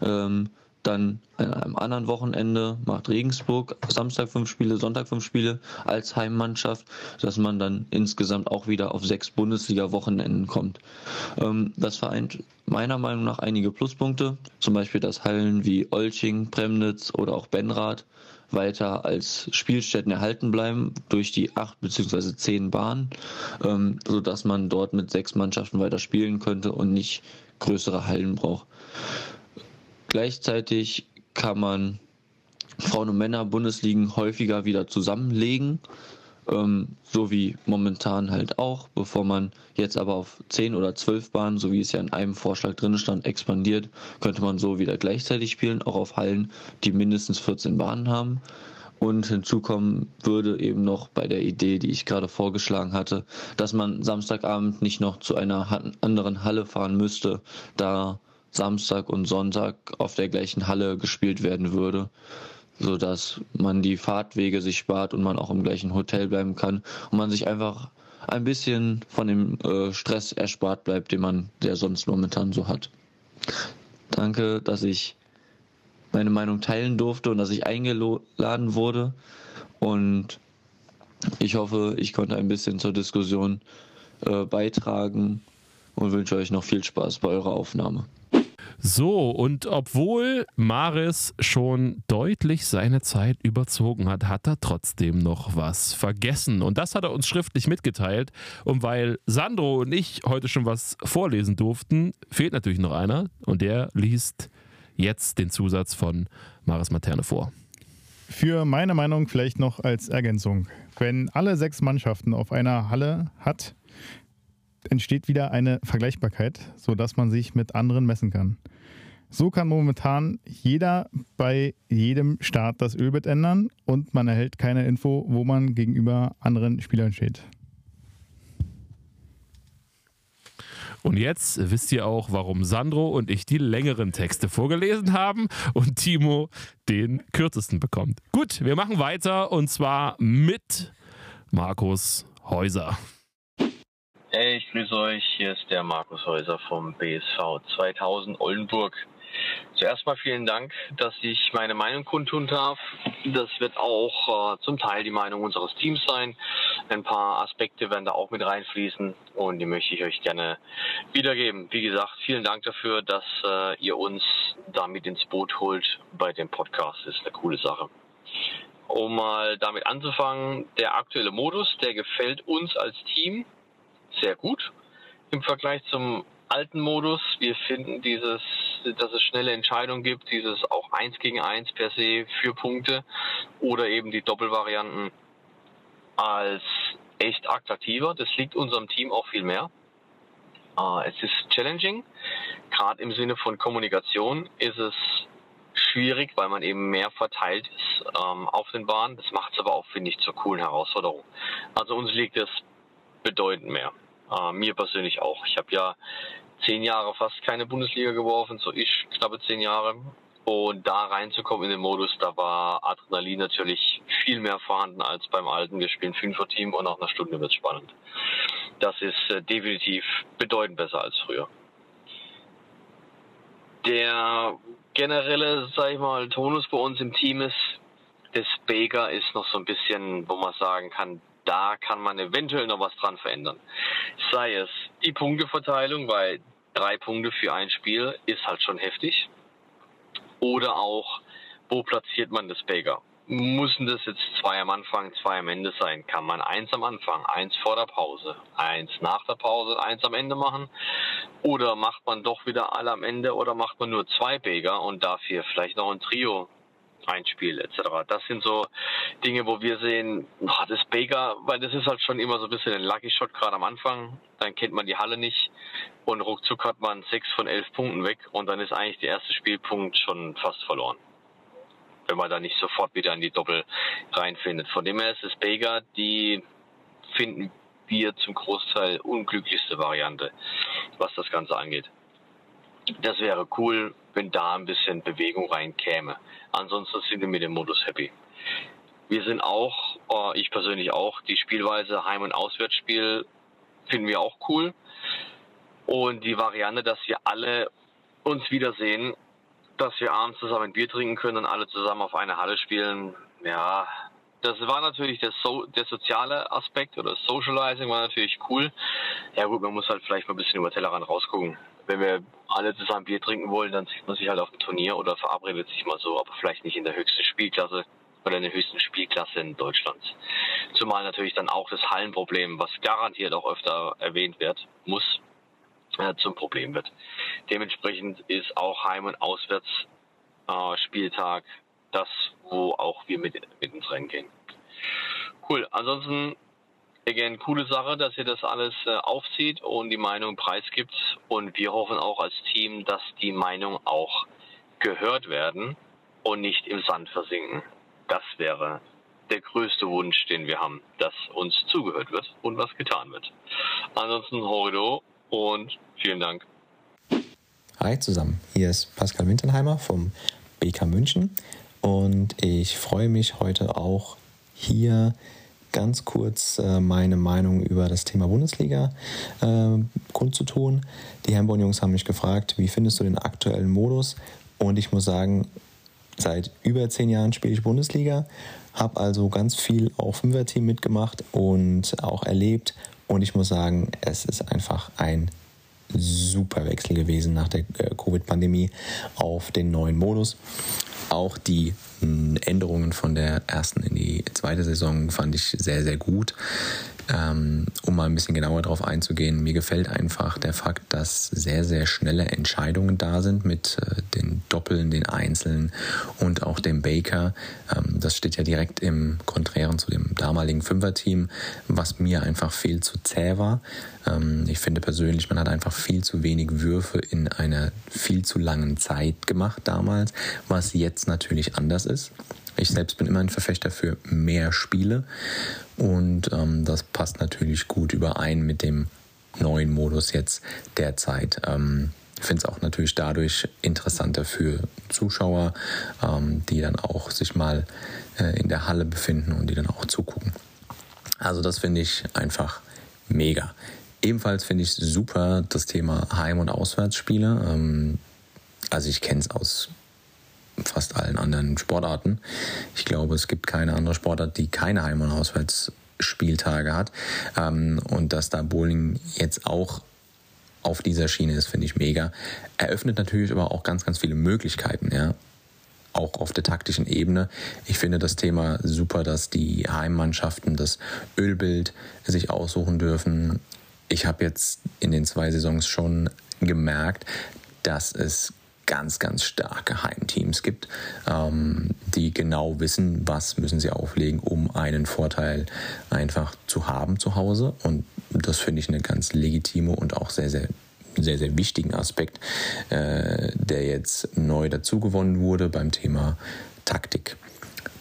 Ähm, dann an einem anderen Wochenende macht Regensburg Samstag fünf Spiele, Sonntag fünf Spiele als Heimmannschaft, dass man dann insgesamt auch wieder auf sechs Bundesliga-Wochenenden kommt. Ähm, das vereint meiner Meinung nach einige Pluspunkte, zum Beispiel, dass Hallen wie Olching, Premnitz oder auch Benrath weiter als Spielstätten erhalten bleiben durch die acht beziehungsweise zehn Bahnen, ähm, sodass man dort mit sechs Mannschaften weiter spielen könnte und nicht größere Hallen braucht. Gleichzeitig kann man Frauen- und Männer-Bundesligen häufiger wieder zusammenlegen, ähm, so wie momentan halt auch, bevor man jetzt aber auf 10 oder 12 Bahnen, so wie es ja in einem Vorschlag drin stand, expandiert, könnte man so wieder gleichzeitig spielen, auch auf Hallen, die mindestens 14 Bahnen haben. Und hinzu kommen würde eben noch bei der Idee, die ich gerade vorgeschlagen hatte, dass man Samstagabend nicht noch zu einer anderen Halle fahren müsste, da Samstag und Sonntag auf der gleichen Halle gespielt werden würde, so dass man die Fahrtwege sich spart und man auch im gleichen Hotel bleiben kann und man sich einfach ein bisschen von dem äh, Stress erspart bleibt, den man der sonst momentan so hat. Danke, dass ich meine Meinung teilen durfte und dass ich eingeladen wurde und ich hoffe, ich konnte ein bisschen zur Diskussion äh, beitragen und wünsche euch noch viel Spaß bei eurer Aufnahme. So, und obwohl Maris schon deutlich seine Zeit überzogen hat, hat er trotzdem noch was vergessen. Und das hat er uns schriftlich mitgeteilt. Und weil Sandro und ich heute schon was vorlesen durften, fehlt natürlich noch einer. Und der liest jetzt den Zusatz von Maris Materne vor. Für meine Meinung vielleicht noch als Ergänzung. Wenn alle sechs Mannschaften auf einer Halle hat, entsteht wieder eine Vergleichbarkeit, sodass man sich mit anderen messen kann. So kann momentan jeder bei jedem Start das Ölbett ändern und man erhält keine Info, wo man gegenüber anderen Spielern steht. Und jetzt wisst ihr auch, warum Sandro und ich die längeren Texte vorgelesen haben und Timo den kürzesten bekommt. Gut, wir machen weiter und zwar mit Markus Häuser. Hey, ich grüße euch. Hier ist der Markus Häuser vom BSV 2000 Oldenburg. Zuerst mal vielen Dank, dass ich meine Meinung kundtun darf. Das wird auch äh, zum Teil die Meinung unseres Teams sein. Ein paar Aspekte werden da auch mit reinfließen und die möchte ich euch gerne wiedergeben. Wie gesagt, vielen Dank dafür, dass äh, ihr uns damit ins Boot holt bei dem Podcast. Das ist eine coole Sache. Um mal damit anzufangen, der aktuelle Modus, der gefällt uns als Team sehr gut im Vergleich zum alten Modus. Wir finden dieses dass es schnelle Entscheidungen gibt, dieses auch eins gegen eins per se für Punkte oder eben die Doppelvarianten als echt attraktiver. Das liegt unserem Team auch viel mehr. Uh, es ist challenging. Gerade im Sinne von Kommunikation ist es schwierig, weil man eben mehr verteilt ist ähm, auf den Bahnen. Das macht es aber auch, finde ich, zur coolen Herausforderung. Also uns liegt es bedeutend mehr. Uh, mir persönlich auch. Ich habe ja zehn Jahre fast keine Bundesliga geworfen, so ich knappe zehn Jahre. Und da reinzukommen in den Modus, da war Adrenalin natürlich viel mehr vorhanden als beim alten. Wir spielen Fünfer-Team und nach einer Stunde wird es spannend. Das ist äh, definitiv bedeutend besser als früher. Der generelle, sag ich mal, Tonus bei uns im Team ist, das Baker ist noch so ein bisschen, wo man sagen kann, da kann man eventuell noch was dran verändern. Sei es die Punkteverteilung, weil drei Punkte für ein Spiel ist halt schon heftig. Oder auch, wo platziert man das Baker? Müssen das jetzt zwei am Anfang, zwei am Ende sein? Kann man eins am Anfang, eins vor der Pause, eins nach der Pause, eins am Ende machen? Oder macht man doch wieder alle am Ende oder macht man nur zwei Baker und dafür vielleicht noch ein Trio Einspiel etc. Das sind so Dinge, wo wir sehen, ach, das Baker, weil das ist halt schon immer so ein bisschen ein Lucky Shot gerade am Anfang. Dann kennt man die Halle nicht und ruckzuck hat man sechs von elf Punkten weg und dann ist eigentlich der erste Spielpunkt schon fast verloren. Wenn man da nicht sofort wieder in die Doppel reinfindet. Von dem her ist das Baker, die finden Bier zum Großteil unglücklichste Variante, was das Ganze angeht. Das wäre cool, wenn da ein bisschen Bewegung reinkäme. Ansonsten sind wir mit dem Modus happy. Wir sind auch, äh, ich persönlich auch, die Spielweise Heim- und Auswärtsspiel finden wir auch cool. Und die Variante, dass wir alle uns wiedersehen, dass wir abends zusammen ein Bier trinken können und alle zusammen auf einer Halle spielen, ja, das war natürlich der, so der soziale Aspekt oder Socializing war natürlich cool. Ja gut, man muss halt vielleicht mal ein bisschen über Tellerrand rausgucken. Wenn wir alle zusammen Bier trinken wollen, dann sieht man sich halt auf dem Turnier oder verabredet sich mal so, aber vielleicht nicht in der höchsten Spielklasse oder in der höchsten Spielklasse in Deutschland. Zumal natürlich dann auch das Hallenproblem, was garantiert auch öfter erwähnt wird, muss, äh, zum Problem wird. Dementsprechend ist auch Heim- und Auswärtsspieltag äh, das, wo auch wir mit, mit ins Rennen gehen. Cool. Ansonsten, again, coole Sache, dass ihr das alles äh, aufzieht und die Meinung preisgibt. Und wir hoffen auch als Team, dass die Meinung auch gehört werden und nicht im Sand versinken. Das wäre der größte Wunsch, den wir haben, dass uns zugehört wird und was getan wird. Ansonsten Horido und vielen Dank. Hi zusammen, hier ist Pascal Winterheimer vom BK München und ich freue mich heute auch hier ganz kurz äh, meine Meinung über das Thema Bundesliga äh, kundzutun. Die Hamburg-Jungs haben mich gefragt, wie findest du den aktuellen Modus? Und ich muss sagen, seit über zehn Jahren spiele ich Bundesliga, habe also ganz viel auch Fünfer-Team mitgemacht und auch erlebt. Und ich muss sagen, es ist einfach ein super Wechsel gewesen nach der äh, Covid-Pandemie auf den neuen Modus. Auch die hm, Änderungen von der ersten in die zweite Saison fand ich sehr, sehr gut. Ähm, um mal ein bisschen genauer darauf einzugehen, mir gefällt einfach der Fakt, dass sehr, sehr schnelle Entscheidungen da sind mit äh, den Doppeln, den Einzelnen und auch dem Baker. Ähm, das steht ja direkt im Konträren zu dem damaligen Fünfer-Team, was mir einfach viel zu zäh war. Ähm, ich finde persönlich, man hat einfach viel zu wenig Würfe in einer viel zu langen Zeit gemacht damals, was jetzt natürlich anders ist. Ich selbst bin immer ein Verfechter für mehr Spiele und ähm, das passt natürlich gut überein mit dem neuen Modus jetzt derzeit. Ähm, ich finde es auch natürlich dadurch interessanter für Zuschauer, ähm, die dann auch sich mal äh, in der Halle befinden und die dann auch zugucken. Also das finde ich einfach mega. Ebenfalls finde ich super das Thema Heim- und Auswärtsspiele. Ähm, also ich kenne es aus fast allen anderen Sportarten. Ich glaube, es gibt keine andere Sportart, die keine Heim- und Auswärtsspieltage hat. Ähm, und dass da Bowling jetzt auch auf dieser Schiene ist, finde ich mega. Eröffnet natürlich aber auch ganz, ganz viele Möglichkeiten, ja. Auch auf der taktischen Ebene. Ich finde das Thema super, dass die Heimmannschaften das Ölbild sich aussuchen dürfen. Ich habe jetzt in den zwei Saisons schon gemerkt, dass es ganz, ganz starke Heimteams gibt, ähm, die genau wissen, was müssen sie auflegen, um einen Vorteil einfach zu haben zu Hause. Und das finde ich eine ganz legitime und auch sehr, sehr sehr, sehr wichtigen Aspekt, äh, der jetzt neu dazugewonnen wurde beim Thema Taktik.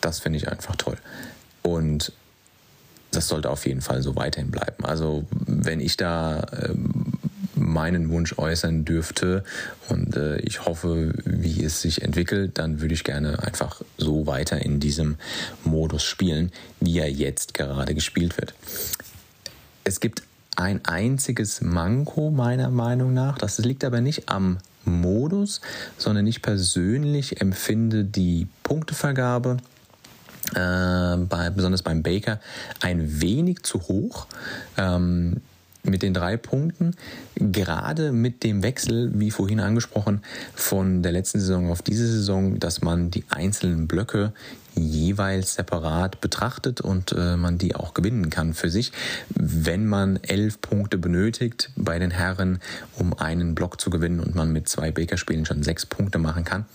Das finde ich einfach toll. Und das sollte auf jeden Fall so weiterhin bleiben. Also wenn ich da ähm, meinen Wunsch äußern dürfte und äh, ich hoffe, wie es sich entwickelt, dann würde ich gerne einfach so weiter in diesem Modus spielen, wie er jetzt gerade gespielt wird. Es gibt ein einziges Manko meiner Meinung nach. Das liegt aber nicht am Modus, sondern ich persönlich empfinde die Punktevergabe äh, bei, besonders beim Baker ein wenig zu hoch. Ähm, mit den drei Punkten, gerade mit dem Wechsel, wie vorhin angesprochen, von der letzten Saison auf diese Saison, dass man die einzelnen Blöcke jeweils separat betrachtet und äh, man die auch gewinnen kann für sich. Wenn man elf Punkte benötigt bei den Herren, um einen Block zu gewinnen und man mit zwei Baker-Spielen schon sechs Punkte machen kann,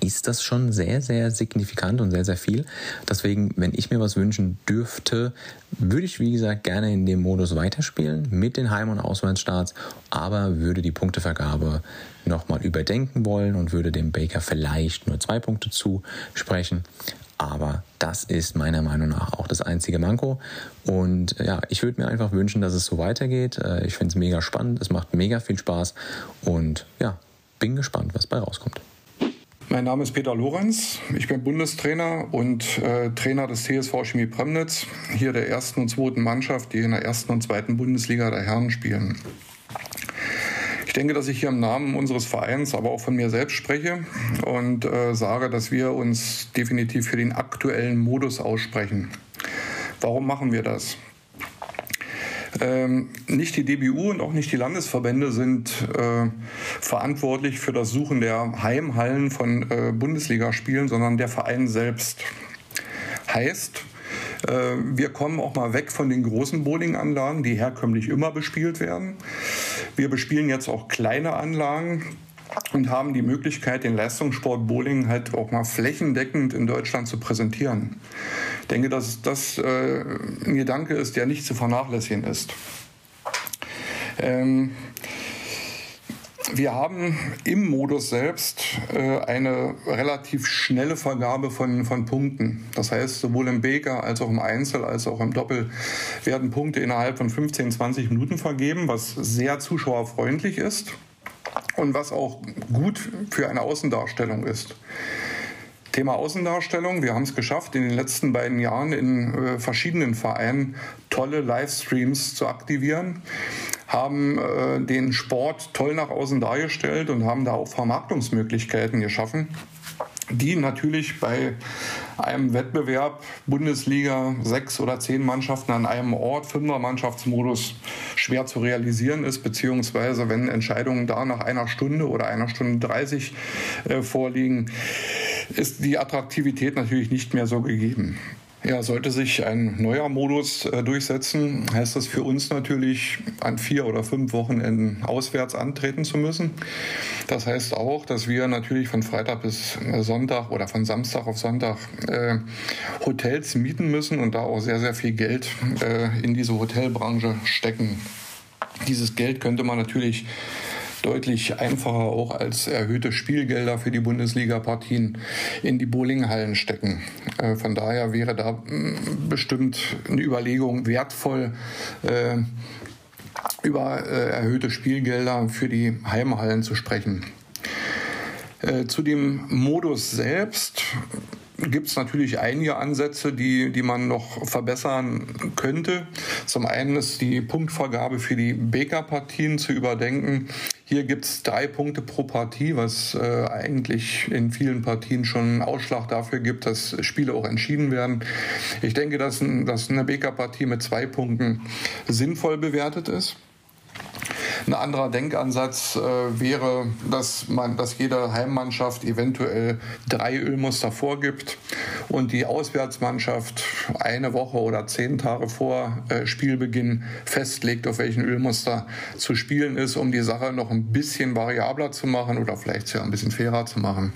ist das schon sehr, sehr signifikant und sehr, sehr viel. Deswegen, wenn ich mir was wünschen dürfte, würde ich, wie gesagt, gerne in dem Modus weiterspielen mit den Heim- und Auswärtsstarts, aber würde die Punktevergabe nochmal überdenken wollen und würde dem Baker vielleicht nur zwei Punkte zusprechen. Aber das ist meiner Meinung nach auch das einzige Manko. Und ja, ich würde mir einfach wünschen, dass es so weitergeht. Äh, ich finde es mega spannend, es macht mega viel Spaß und ja, bin gespannt, was bei rauskommt. Mein Name ist Peter Lorenz. Ich bin Bundestrainer und äh, Trainer des TSV Chemie Premnitz, hier der ersten und zweiten Mannschaft, die in der ersten und zweiten Bundesliga der Herren spielen. Ich denke, dass ich hier im Namen unseres Vereins, aber auch von mir selbst spreche und äh, sage, dass wir uns definitiv für den aktuellen Modus aussprechen. Warum machen wir das? Ähm, nicht die DBU und auch nicht die Landesverbände sind äh, verantwortlich für das Suchen der Heimhallen von äh, Bundesligaspielen, sondern der Verein selbst. Heißt, äh, wir kommen auch mal weg von den großen Bowlinganlagen, die herkömmlich immer bespielt werden. Wir bespielen jetzt auch kleine Anlagen, und haben die Möglichkeit, den Leistungssport Bowling halt auch mal flächendeckend in Deutschland zu präsentieren. Ich denke, dass das äh, ein Gedanke ist, der nicht zu vernachlässigen ist. Ähm, wir haben im Modus selbst äh, eine relativ schnelle Vergabe von, von Punkten. Das heißt, sowohl im Beker als auch im Einzel als auch im Doppel werden Punkte innerhalb von 15, 20 Minuten vergeben, was sehr zuschauerfreundlich ist und was auch gut für eine Außendarstellung ist. Thema Außendarstellung. Wir haben es geschafft, in den letzten beiden Jahren in äh, verschiedenen Vereinen tolle Livestreams zu aktivieren, haben äh, den Sport toll nach außen dargestellt und haben da auch Vermarktungsmöglichkeiten geschaffen die natürlich bei einem Wettbewerb Bundesliga sechs oder zehn Mannschaften an einem Ort, fünfer Mannschaftsmodus schwer zu realisieren ist, beziehungsweise wenn Entscheidungen da nach einer Stunde oder einer Stunde 30 äh, vorliegen, ist die Attraktivität natürlich nicht mehr so gegeben. Ja, sollte sich ein neuer Modus äh, durchsetzen, heißt das für uns natürlich, an vier oder fünf Wochenenden auswärts antreten zu müssen. Das heißt auch, dass wir natürlich von Freitag bis äh, Sonntag oder von Samstag auf Sonntag äh, Hotels mieten müssen und da auch sehr, sehr viel Geld äh, in diese Hotelbranche stecken. Dieses Geld könnte man natürlich deutlich einfacher auch als erhöhte Spielgelder für die Bundesliga-Partien in die Bowlinghallen stecken. Äh, von daher wäre da mm, bestimmt eine Überlegung wertvoll, äh, über äh, erhöhte Spielgelder für die Heimhallen zu sprechen. Zu dem Modus selbst gibt es natürlich einige Ansätze, die, die man noch verbessern könnte. Zum einen ist die Punktvergabe für die Beker-Partien zu überdenken. Hier gibt es drei Punkte pro Partie, was äh, eigentlich in vielen Partien schon einen Ausschlag dafür gibt, dass Spiele auch entschieden werden. Ich denke, dass, dass eine Beker-Partie mit zwei Punkten sinnvoll bewertet ist. Ein anderer Denkansatz äh, wäre, dass man, dass jede Heimmannschaft eventuell drei Ölmuster vorgibt und die Auswärtsmannschaft eine Woche oder zehn Tage vor äh, Spielbeginn festlegt, auf welchen Ölmuster zu spielen ist, um die Sache noch ein bisschen variabler zu machen oder vielleicht sogar ein bisschen fairer zu machen.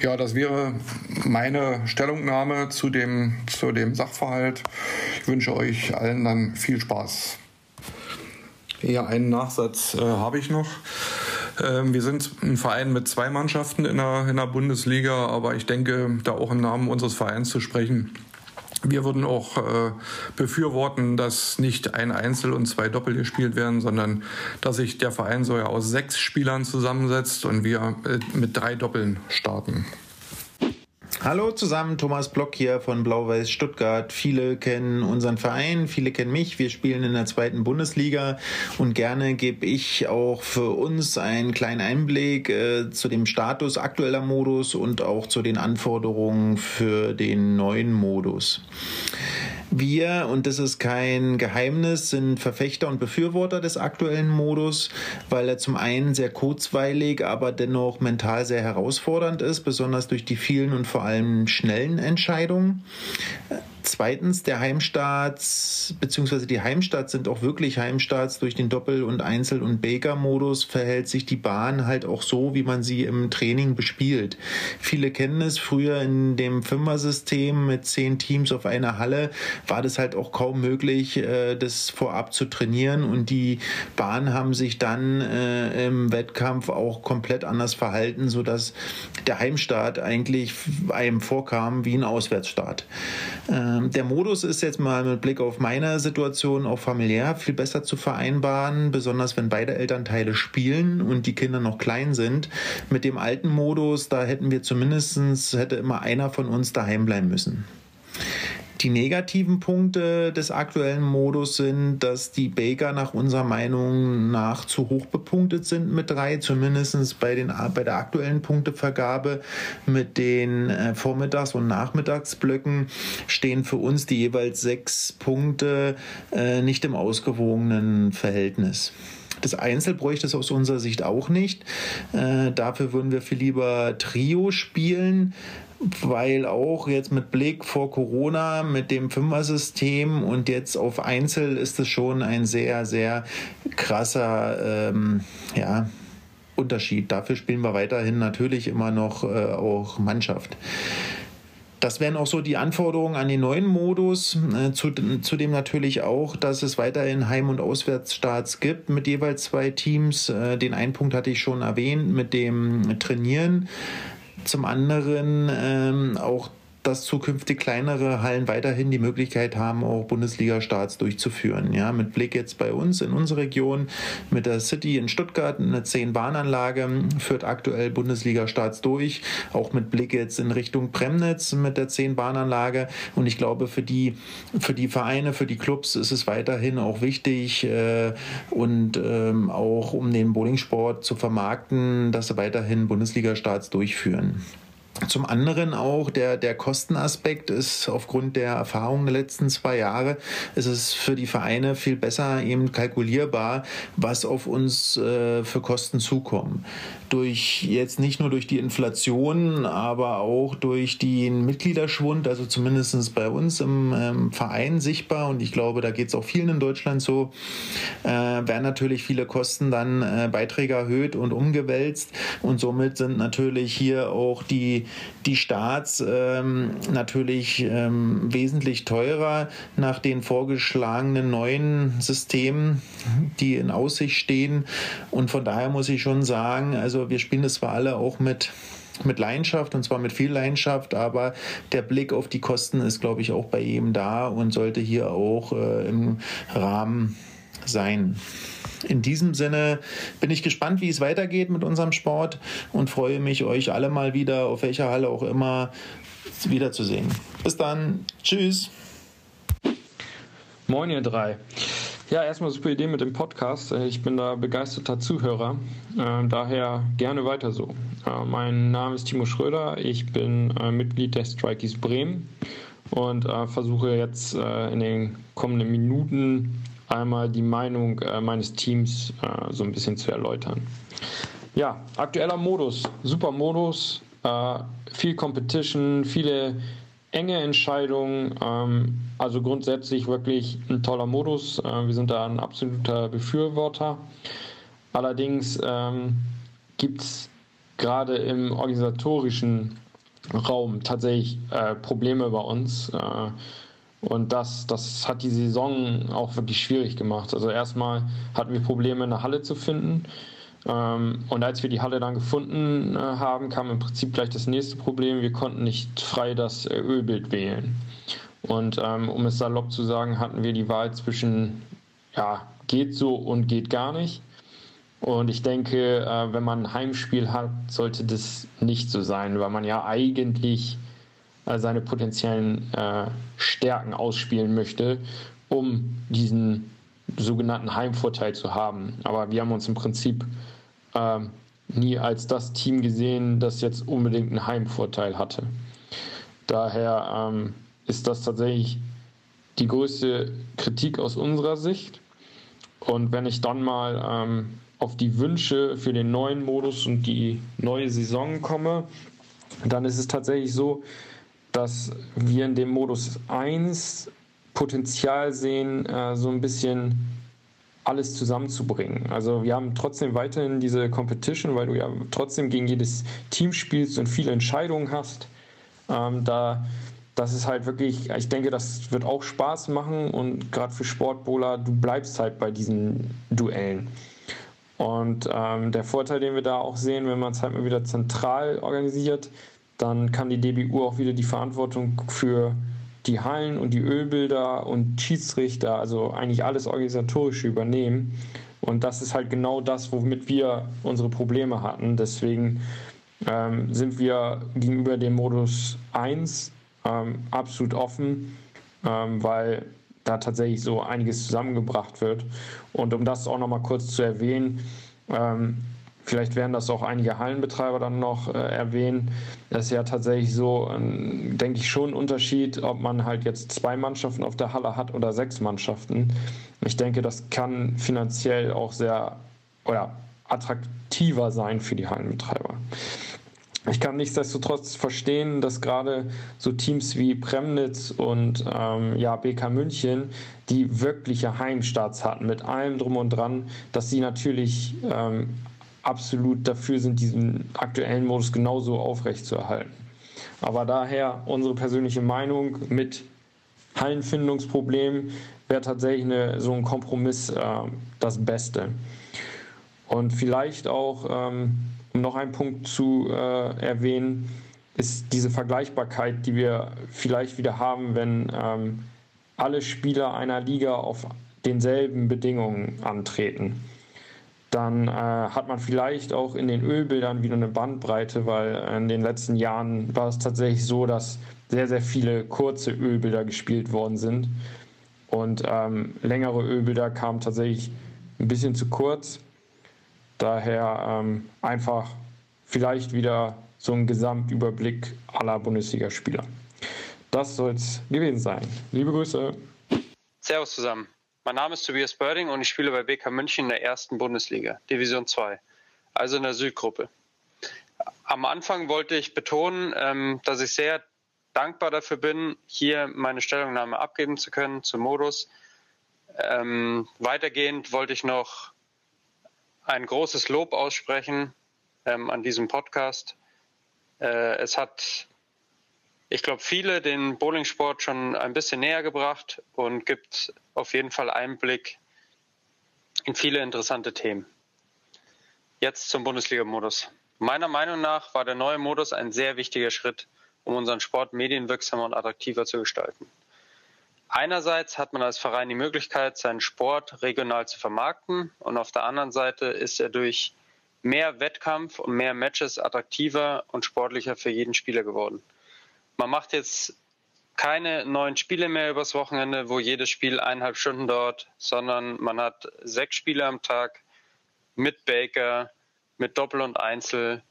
Ja, das wäre meine Stellungnahme zu dem, zu dem Sachverhalt. Ich wünsche euch allen dann viel Spaß. Ja, einen Nachsatz äh, habe ich noch. Ähm, wir sind ein Verein mit zwei Mannschaften in der, in der Bundesliga, aber ich denke, da auch im Namen unseres Vereins zu sprechen. Wir würden auch äh, befürworten, dass nicht ein Einzel und zwei Doppel gespielt werden, sondern dass sich der Verein so ja aus sechs Spielern zusammensetzt und wir äh, mit drei Doppeln starten. Hallo zusammen, Thomas Block hier von Blau-Weiß Stuttgart. Viele kennen unseren Verein, viele kennen mich. Wir spielen in der zweiten Bundesliga und gerne gebe ich auch für uns einen kleinen Einblick äh, zu dem Status aktueller Modus und auch zu den Anforderungen für den neuen Modus. Wir, und das ist kein Geheimnis, sind Verfechter und Befürworter des aktuellen Modus, weil er zum einen sehr kurzweilig, aber dennoch mental sehr herausfordernd ist, besonders durch die vielen und vor allem schnellen Entscheidungen. Zweitens, der Heimstarts, beziehungsweise die Heimstarts sind auch wirklich Heimstarts durch den Doppel- und Einzel- und Baker-Modus, verhält sich die Bahn halt auch so, wie man sie im Training bespielt. Viele kennen es, früher in dem Fünfer-System mit zehn Teams auf einer Halle war das halt auch kaum möglich, äh, das vorab zu trainieren und die Bahnen haben sich dann äh, im Wettkampf auch komplett anders verhalten, sodass der Heimstart eigentlich einem vorkam wie ein Auswärtsstart. Ähm, der Modus ist jetzt mal mit Blick auf meine Situation auch familiär viel besser zu vereinbaren, besonders wenn beide Elternteile spielen und die Kinder noch klein sind. Mit dem alten Modus, da hätten wir zumindestens hätte immer einer von uns daheim bleiben müssen. Die negativen Punkte des aktuellen Modus sind, dass die Baker nach unserer Meinung nach zu hoch bepunktet sind mit drei, zumindest bei, den, bei der aktuellen Punktevergabe mit den äh, Vormittags- und Nachmittagsblöcken stehen für uns die jeweils sechs Punkte äh, nicht im ausgewogenen Verhältnis. Das Einzel bräuchte es aus unserer Sicht auch nicht. Äh, dafür würden wir viel lieber Trio spielen weil auch jetzt mit Blick vor Corona mit dem Fünfer-System und jetzt auf Einzel ist es schon ein sehr, sehr krasser ähm, ja, Unterschied. Dafür spielen wir weiterhin natürlich immer noch äh, auch Mannschaft. Das wären auch so die Anforderungen an den neuen Modus. Äh, zudem natürlich auch, dass es weiterhin Heim- und Auswärtsstarts gibt mit jeweils zwei Teams. Äh, den einen Punkt hatte ich schon erwähnt mit dem Trainieren. Zum anderen ähm, auch dass zukünftig kleinere Hallen weiterhin die Möglichkeit haben, auch Bundesliga-Starts durchzuführen. Ja, mit Blick jetzt bei uns in unserer Region, mit der City in Stuttgart, eine 10-Bahnanlage führt aktuell Bundesliga-Starts durch, auch mit Blick jetzt in Richtung Premnitz mit der 10-Bahnanlage. Und ich glaube, für die, für die Vereine, für die Clubs ist es weiterhin auch wichtig äh, und ähm, auch um den Bowlingsport zu vermarkten, dass sie weiterhin Bundesliga-Starts durchführen. Zum anderen auch der, der Kostenaspekt ist aufgrund der Erfahrungen der letzten zwei Jahre, ist es für die Vereine viel besser eben kalkulierbar, was auf uns äh, für Kosten zukommen. Durch jetzt nicht nur durch die Inflation, aber auch durch den Mitgliederschwund, also zumindest bei uns im ähm, Verein sichtbar. Und ich glaube, da geht es auch vielen in Deutschland so, äh, werden natürlich viele Kosten dann äh, Beiträge erhöht und umgewälzt. Und somit sind natürlich hier auch die die Starts ähm, natürlich ähm, wesentlich teurer nach den vorgeschlagenen neuen Systemen, die in Aussicht stehen. Und von daher muss ich schon sagen, also wir spielen das zwar alle auch mit mit Leidenschaft und zwar mit viel Leidenschaft, aber der Blick auf die Kosten ist, glaube ich, auch bei ihm da und sollte hier auch äh, im Rahmen sein. In diesem Sinne bin ich gespannt, wie es weitergeht mit unserem Sport und freue mich, euch alle mal wieder, auf welcher Halle auch immer, wiederzusehen. Bis dann. Tschüss. Moin, ihr drei. Ja, erstmal super Idee mit dem Podcast. Ich bin da begeisterter Zuhörer. Äh, daher gerne weiter so. Äh, mein Name ist Timo Schröder. Ich bin äh, Mitglied der Strikies Bremen und versuche jetzt in den kommenden Minuten einmal die Meinung äh, meines Teams äh, so ein bisschen zu erläutern. Ja, aktueller Modus, super Modus, äh, viel Competition, viele enge Entscheidungen, ähm, also grundsätzlich wirklich ein toller Modus. Äh, wir sind da ein absoluter Befürworter. Allerdings ähm, gibt es gerade im organisatorischen Raum tatsächlich äh, Probleme bei uns. Und das, das hat die Saison auch wirklich schwierig gemacht. Also erstmal hatten wir Probleme, eine Halle zu finden. Ähm, und als wir die Halle dann gefunden äh, haben, kam im Prinzip gleich das nächste Problem. Wir konnten nicht frei das äh, Ölbild wählen. Und ähm, um es salopp zu sagen, hatten wir die Wahl zwischen, ja, geht so und geht gar nicht. Und ich denke, äh, wenn man ein Heimspiel hat, sollte das nicht so sein, weil man ja eigentlich seine potenziellen äh, Stärken ausspielen möchte, um diesen sogenannten Heimvorteil zu haben. Aber wir haben uns im Prinzip äh, nie als das Team gesehen, das jetzt unbedingt einen Heimvorteil hatte. Daher ähm, ist das tatsächlich die größte Kritik aus unserer Sicht. Und wenn ich dann mal ähm, auf die Wünsche für den neuen Modus und die neue Saison komme, dann ist es tatsächlich so, dass wir in dem Modus 1 Potenzial sehen, äh, so ein bisschen alles zusammenzubringen. Also wir haben trotzdem weiterhin diese Competition, weil du ja trotzdem gegen jedes Team spielst und viele Entscheidungen hast. Ähm, da das ist halt wirklich, ich denke, das wird auch Spaß machen und gerade für Sportbowler, du bleibst halt bei diesen Duellen. Und ähm, der Vorteil, den wir da auch sehen, wenn man es halt mal wieder zentral organisiert, dann kann die DBU auch wieder die Verantwortung für die Hallen und die Ölbilder und Schiedsrichter, also eigentlich alles organisatorische übernehmen. Und das ist halt genau das, womit wir unsere Probleme hatten. Deswegen ähm, sind wir gegenüber dem Modus 1 ähm, absolut offen, ähm, weil da tatsächlich so einiges zusammengebracht wird. Und um das auch noch mal kurz zu erwähnen, ähm, vielleicht werden das auch einige Hallenbetreiber dann noch äh, erwähnen. Das ist ja tatsächlich so, ähm, denke ich, schon ein Unterschied, ob man halt jetzt zwei Mannschaften auf der Halle hat oder sechs Mannschaften. Ich denke, das kann finanziell auch sehr oder attraktiver sein für die Hallenbetreiber. Ich kann nichtsdestotrotz verstehen, dass gerade so Teams wie Premnitz und ähm, ja, BK München, die wirkliche Heimstarts hatten mit allem drum und dran, dass sie natürlich ähm, absolut dafür sind, diesen aktuellen Modus genauso aufrechtzuerhalten. Aber daher unsere persönliche Meinung mit Hallenfindungsproblem wäre tatsächlich eine, so ein Kompromiss äh, das Beste. Und vielleicht auch ähm, um noch einen Punkt zu äh, erwähnen, ist diese Vergleichbarkeit, die wir vielleicht wieder haben, wenn ähm, alle Spieler einer Liga auf denselben Bedingungen antreten. Dann äh, hat man vielleicht auch in den Ölbildern wieder eine Bandbreite, weil in den letzten Jahren war es tatsächlich so, dass sehr, sehr viele kurze Ölbilder gespielt worden sind. Und ähm, längere Ölbilder kamen tatsächlich ein bisschen zu kurz. Daher ähm, einfach vielleicht wieder so ein Gesamtüberblick aller Bundesligaspieler. Das soll es gewesen sein. Liebe Grüße. Servus zusammen. Mein Name ist Tobias Börding und ich spiele bei BK München in der ersten Bundesliga, Division 2, also in der Südgruppe. Am Anfang wollte ich betonen, ähm, dass ich sehr dankbar dafür bin, hier meine Stellungnahme abgeben zu können zum Modus. Ähm, weitergehend wollte ich noch ein großes Lob aussprechen ähm, an diesem Podcast. Äh, es hat, ich glaube, viele den Bowlingsport schon ein bisschen näher gebracht und gibt auf jeden Fall Einblick in viele interessante Themen. Jetzt zum Bundesliga-Modus. Meiner Meinung nach war der neue Modus ein sehr wichtiger Schritt, um unseren Sport medienwirksamer und attraktiver zu gestalten. Einerseits hat man als Verein die Möglichkeit, seinen Sport regional zu vermarkten und auf der anderen Seite ist er durch mehr Wettkampf und mehr Matches attraktiver und sportlicher für jeden Spieler geworden. Man macht jetzt keine neuen Spiele mehr übers Wochenende, wo jedes Spiel eineinhalb Stunden dauert, sondern man hat sechs Spiele am Tag mit Baker, mit Doppel und Einzel,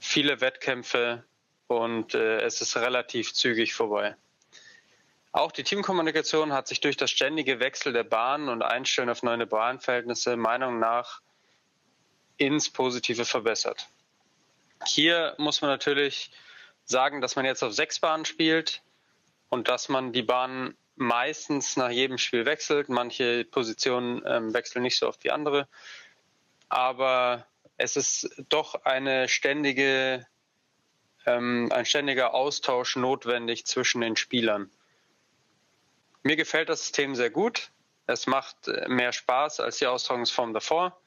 viele Wettkämpfe und äh, es ist relativ zügig vorbei. Auch die Teamkommunikation hat sich durch das ständige Wechsel der Bahnen und Einstellen auf neue Bahnverhältnisse Meinung nach ins Positive verbessert. Hier muss man natürlich sagen, dass man jetzt auf sechs Bahnen spielt und dass man die Bahnen meistens nach jedem Spiel wechselt. Manche Positionen ähm, wechseln nicht so oft wie andere. Aber es ist doch eine ständige, ähm, ein ständiger Austausch notwendig zwischen den Spielern. Mir gefällt das System sehr gut. Es macht äh, mehr Spaß als die Austragungsform davor.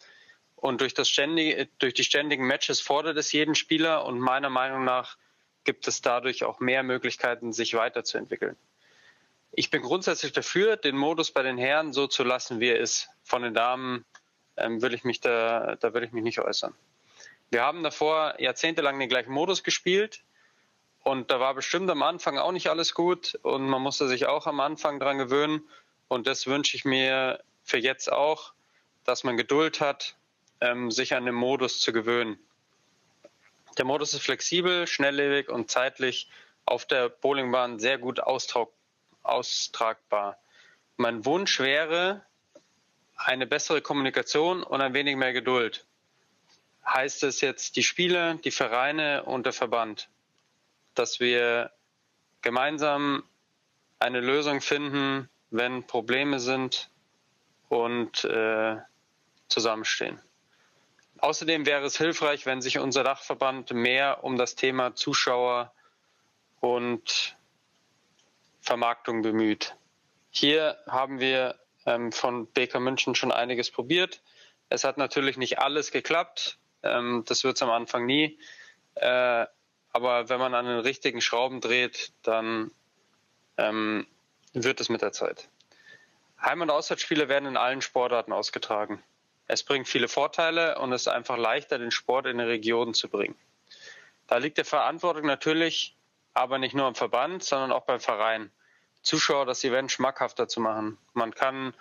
Und durch, das ständige, durch die ständigen Matches fordert es jeden Spieler und meiner Meinung nach gibt es dadurch auch mehr Möglichkeiten, sich weiterzuentwickeln. Ich bin grundsätzlich dafür, den Modus bei den Herren so zu lassen, wie er ist. Von den Damen ähm, will ich mich da, da will ich mich nicht äußern. Wir haben davor jahrzehntelang den gleichen Modus gespielt. Und da war bestimmt am Anfang auch nicht alles gut und man musste sich auch am Anfang dran gewöhnen. Und das wünsche ich mir für jetzt auch, dass man Geduld hat, ähm, sich an den Modus zu gewöhnen. Der Modus ist flexibel, schnelllebig und zeitlich auf der Bowlingbahn sehr gut austragbar. Mein Wunsch wäre eine bessere Kommunikation und ein wenig mehr Geduld. Heißt es jetzt die Spieler, die Vereine und der Verband? dass wir gemeinsam eine Lösung finden, wenn Probleme sind und äh, zusammenstehen. Außerdem wäre es hilfreich, wenn sich unser Dachverband mehr um das Thema Zuschauer und Vermarktung bemüht. Hier haben wir ähm, von Baker München schon einiges probiert. Es hat natürlich nicht alles geklappt. Ähm, das wird es am Anfang nie. Äh, aber wenn man an den richtigen Schrauben dreht, dann ähm, wird es mit der Zeit. Heim- und Auswärtsspiele werden in allen Sportarten ausgetragen. Es bringt viele Vorteile und es ist einfach leichter, den Sport in die Region zu bringen. Da liegt die Verantwortung natürlich aber nicht nur am Verband, sondern auch beim Verein. Zuschauer das Event schmackhafter zu machen. Man kann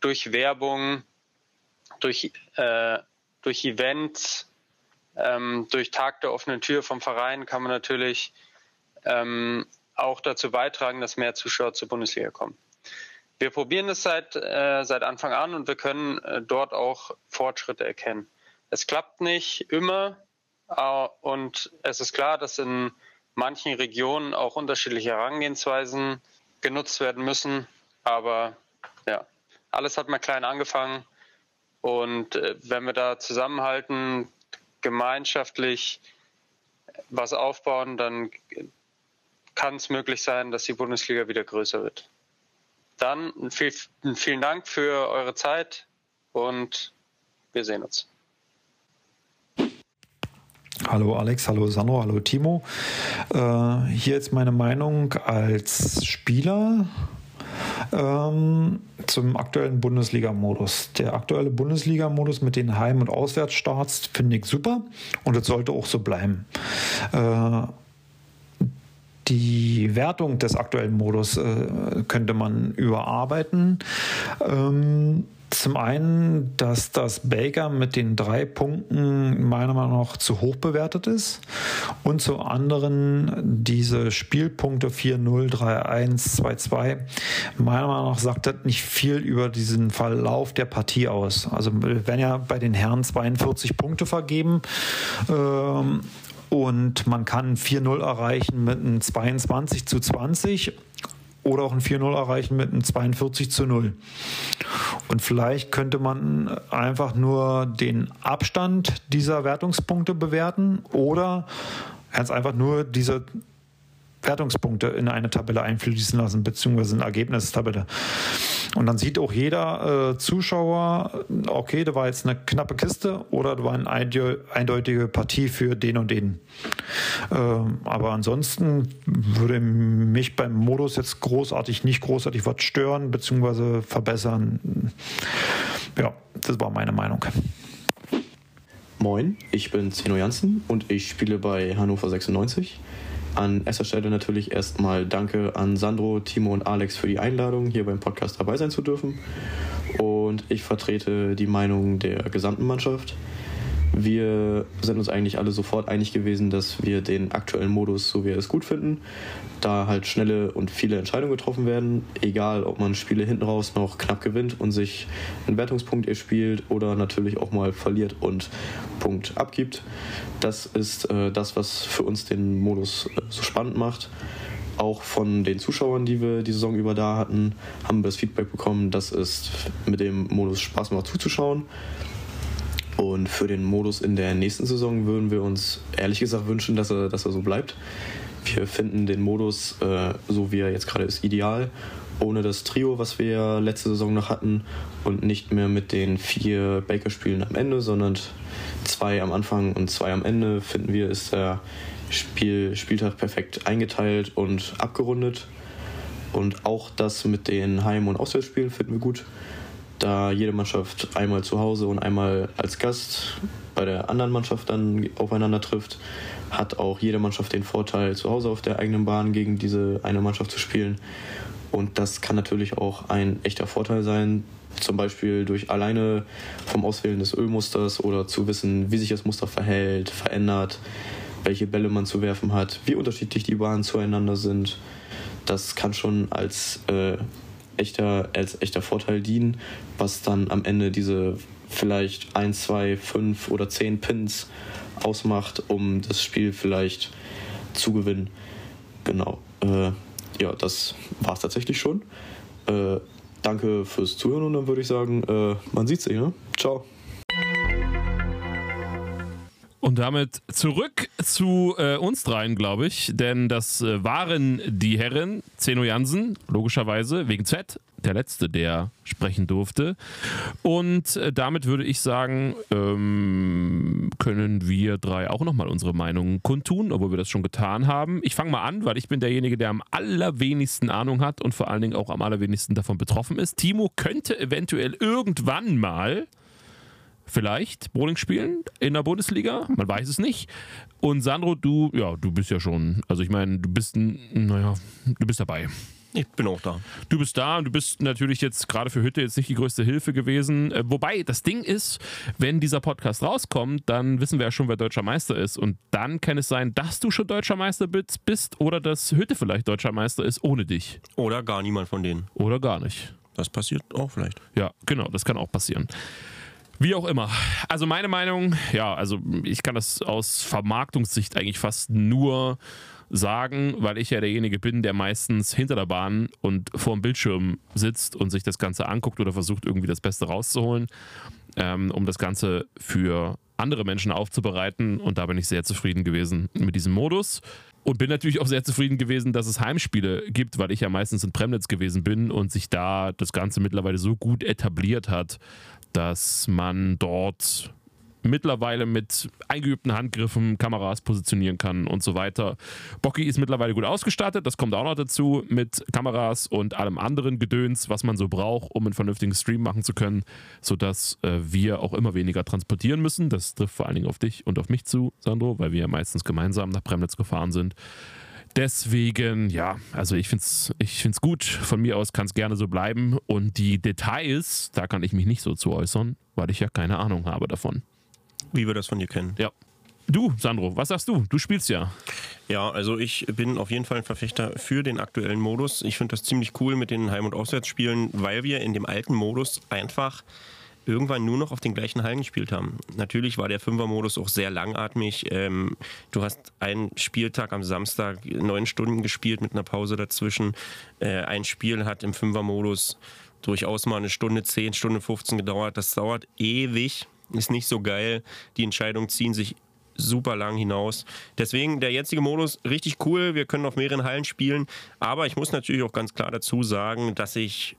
durch Werbung, durch, äh, durch Events, ähm, durch Tag der offenen Tür vom Verein kann man natürlich ähm, auch dazu beitragen, dass mehr Zuschauer zur Bundesliga kommen. Wir probieren es seit, äh, seit Anfang an und wir können äh, dort auch Fortschritte erkennen. Es klappt nicht immer äh, und es ist klar, dass in manchen Regionen auch unterschiedliche Herangehensweisen genutzt werden müssen. Aber ja, alles hat mal klein angefangen. Und äh, wenn wir da zusammenhalten, gemeinschaftlich was aufbauen, dann kann es möglich sein, dass die Bundesliga wieder größer wird. Dann vielen Dank für eure Zeit und wir sehen uns. Hallo Alex, hallo Sandro, hallo Timo. Äh, hier ist meine Meinung als Spieler ähm, zum aktuellen Bundesliga-Modus. Der aktuelle Bundesliga-Modus mit den Heim- und Auswärtsstarts finde ich super und es sollte auch so bleiben. Äh, die Wertung des aktuellen Modus äh, könnte man überarbeiten. Ähm, zum einen, dass das Baker mit den drei Punkten meiner Meinung nach zu hoch bewertet ist. Und zum anderen diese Spielpunkte 4-0, 3-1, 2-2. Meiner Meinung nach sagt das nicht viel über diesen Verlauf der Partie aus. Also werden ja bei den Herren 42 Punkte vergeben. Ähm, und man kann 4-0 erreichen mit einem 22 zu 20 oder auch ein 4-0 erreichen mit einem 42 zu 0. Und vielleicht könnte man einfach nur den Abstand dieser Wertungspunkte bewerten oder ganz einfach nur diese Wertungspunkte in eine Tabelle einfließen lassen, beziehungsweise eine Ergebnistabelle. Und dann sieht auch jeder äh, Zuschauer, okay, da war jetzt eine knappe Kiste oder da war eine eindeutige Partie für den und den. Ähm, aber ansonsten würde mich beim Modus jetzt großartig, nicht großartig was stören, beziehungsweise verbessern. Ja, das war meine Meinung. Moin, ich bin Zeno Janssen und ich spiele bei Hannover 96. An erster Stelle natürlich erstmal Danke an Sandro, Timo und Alex für die Einladung, hier beim Podcast dabei sein zu dürfen. Und ich vertrete die Meinung der gesamten Mannschaft. Wir sind uns eigentlich alle sofort einig gewesen, dass wir den aktuellen Modus, so wie wir es gut finden, da halt schnelle und viele Entscheidungen getroffen werden, egal ob man Spiele hinten raus noch knapp gewinnt und sich einen Wertungspunkt erspielt oder natürlich auch mal verliert und Punkt abgibt. Das ist äh, das, was für uns den Modus äh, so spannend macht. Auch von den Zuschauern, die wir die Saison über da hatten, haben wir das Feedback bekommen, dass es mit dem Modus Spaß macht zuzuschauen. Und für den Modus in der nächsten Saison würden wir uns ehrlich gesagt wünschen, dass er, dass er so bleibt. Wir finden den Modus, äh, so wie er jetzt gerade ist, ideal. Ohne das Trio, was wir letzte Saison noch hatten und nicht mehr mit den vier Baker-Spielen am Ende, sondern zwei am Anfang und zwei am Ende, finden wir, ist der Spiel, Spieltag perfekt eingeteilt und abgerundet. Und auch das mit den Heim- und Auswärtsspielen finden wir gut da jede Mannschaft einmal zu Hause und einmal als Gast bei der anderen Mannschaft dann aufeinander trifft, hat auch jede Mannschaft den Vorteil, zu Hause auf der eigenen Bahn gegen diese eine Mannschaft zu spielen. Und das kann natürlich auch ein echter Vorteil sein, zum Beispiel durch alleine vom Auswählen des Ölmusters oder zu wissen, wie sich das Muster verhält, verändert, welche Bälle man zu werfen hat, wie unterschiedlich die Bahnen zueinander sind. Das kann schon als äh, echter, als echter Vorteil dienen, was dann am Ende diese vielleicht 1, 2, 5 oder 10 Pins ausmacht, um das Spiel vielleicht zu gewinnen. Genau. Äh, ja, das war es tatsächlich schon. Äh, danke fürs Zuhören und dann würde ich sagen, äh, man sieht sich, ne? Ciao. Und damit zurück zu äh, uns dreien, glaube ich. Denn das äh, waren die Herren Zeno Jansen, logischerweise, wegen Z, der Letzte, der sprechen durfte. Und äh, damit würde ich sagen, ähm, können wir drei auch nochmal unsere Meinung kundtun, obwohl wir das schon getan haben. Ich fange mal an, weil ich bin derjenige, der am allerwenigsten Ahnung hat und vor allen Dingen auch am allerwenigsten davon betroffen ist. Timo könnte eventuell irgendwann mal vielleicht Bowling spielen in der Bundesliga, man weiß es nicht. Und Sandro, du, ja, du bist ja schon, also ich meine, du bist, naja, du bist dabei. Ich bin auch da. Du bist da und du bist natürlich jetzt gerade für Hütte jetzt nicht die größte Hilfe gewesen. Äh, wobei, das Ding ist, wenn dieser Podcast rauskommt, dann wissen wir ja schon, wer deutscher Meister ist. Und dann kann es sein, dass du schon deutscher Meister bist oder dass Hütte vielleicht deutscher Meister ist ohne dich. Oder gar niemand von denen. Oder gar nicht. Das passiert auch vielleicht. Ja, genau, das kann auch passieren. Wie auch immer. Also meine Meinung, ja, also ich kann das aus Vermarktungssicht eigentlich fast nur sagen, weil ich ja derjenige bin, der meistens hinter der Bahn und vor dem Bildschirm sitzt und sich das Ganze anguckt oder versucht irgendwie das Beste rauszuholen, ähm, um das Ganze für andere Menschen aufzubereiten. Und da bin ich sehr zufrieden gewesen mit diesem Modus. Und bin natürlich auch sehr zufrieden gewesen, dass es Heimspiele gibt, weil ich ja meistens in Premnitz gewesen bin und sich da das Ganze mittlerweile so gut etabliert hat, dass man dort mittlerweile mit eingeübten Handgriffen Kameras positionieren kann und so weiter. Bocky ist mittlerweile gut ausgestattet, das kommt auch noch dazu mit Kameras und allem anderen Gedöns, was man so braucht, um einen vernünftigen Stream machen zu können, sodass äh, wir auch immer weniger transportieren müssen. Das trifft vor allen Dingen auf dich und auf mich zu, Sandro, weil wir ja meistens gemeinsam nach Premnitz gefahren sind. Deswegen, ja, also ich finde es ich find's gut. Von mir aus kann es gerne so bleiben. Und die Details, da kann ich mich nicht so zu äußern, weil ich ja keine Ahnung habe davon. Wie wir das von dir kennen. Ja. Du, Sandro, was sagst du? Du spielst ja. Ja, also ich bin auf jeden Fall ein Verfechter für den aktuellen Modus. Ich finde das ziemlich cool mit den Heim- und Auswärtsspielen, weil wir in dem alten Modus einfach irgendwann nur noch auf den gleichen Hallen gespielt haben. Natürlich war der Fünfer-Modus auch sehr langatmig. Ähm, du hast einen Spieltag am Samstag neun Stunden gespielt mit einer Pause dazwischen. Äh, ein Spiel hat im Fünfer-Modus durchaus mal eine Stunde zehn, Stunde 15 gedauert. Das dauert ewig, ist nicht so geil. Die Entscheidungen ziehen sich super lang hinaus. Deswegen der jetzige Modus richtig cool. Wir können auf mehreren Hallen spielen. Aber ich muss natürlich auch ganz klar dazu sagen, dass ich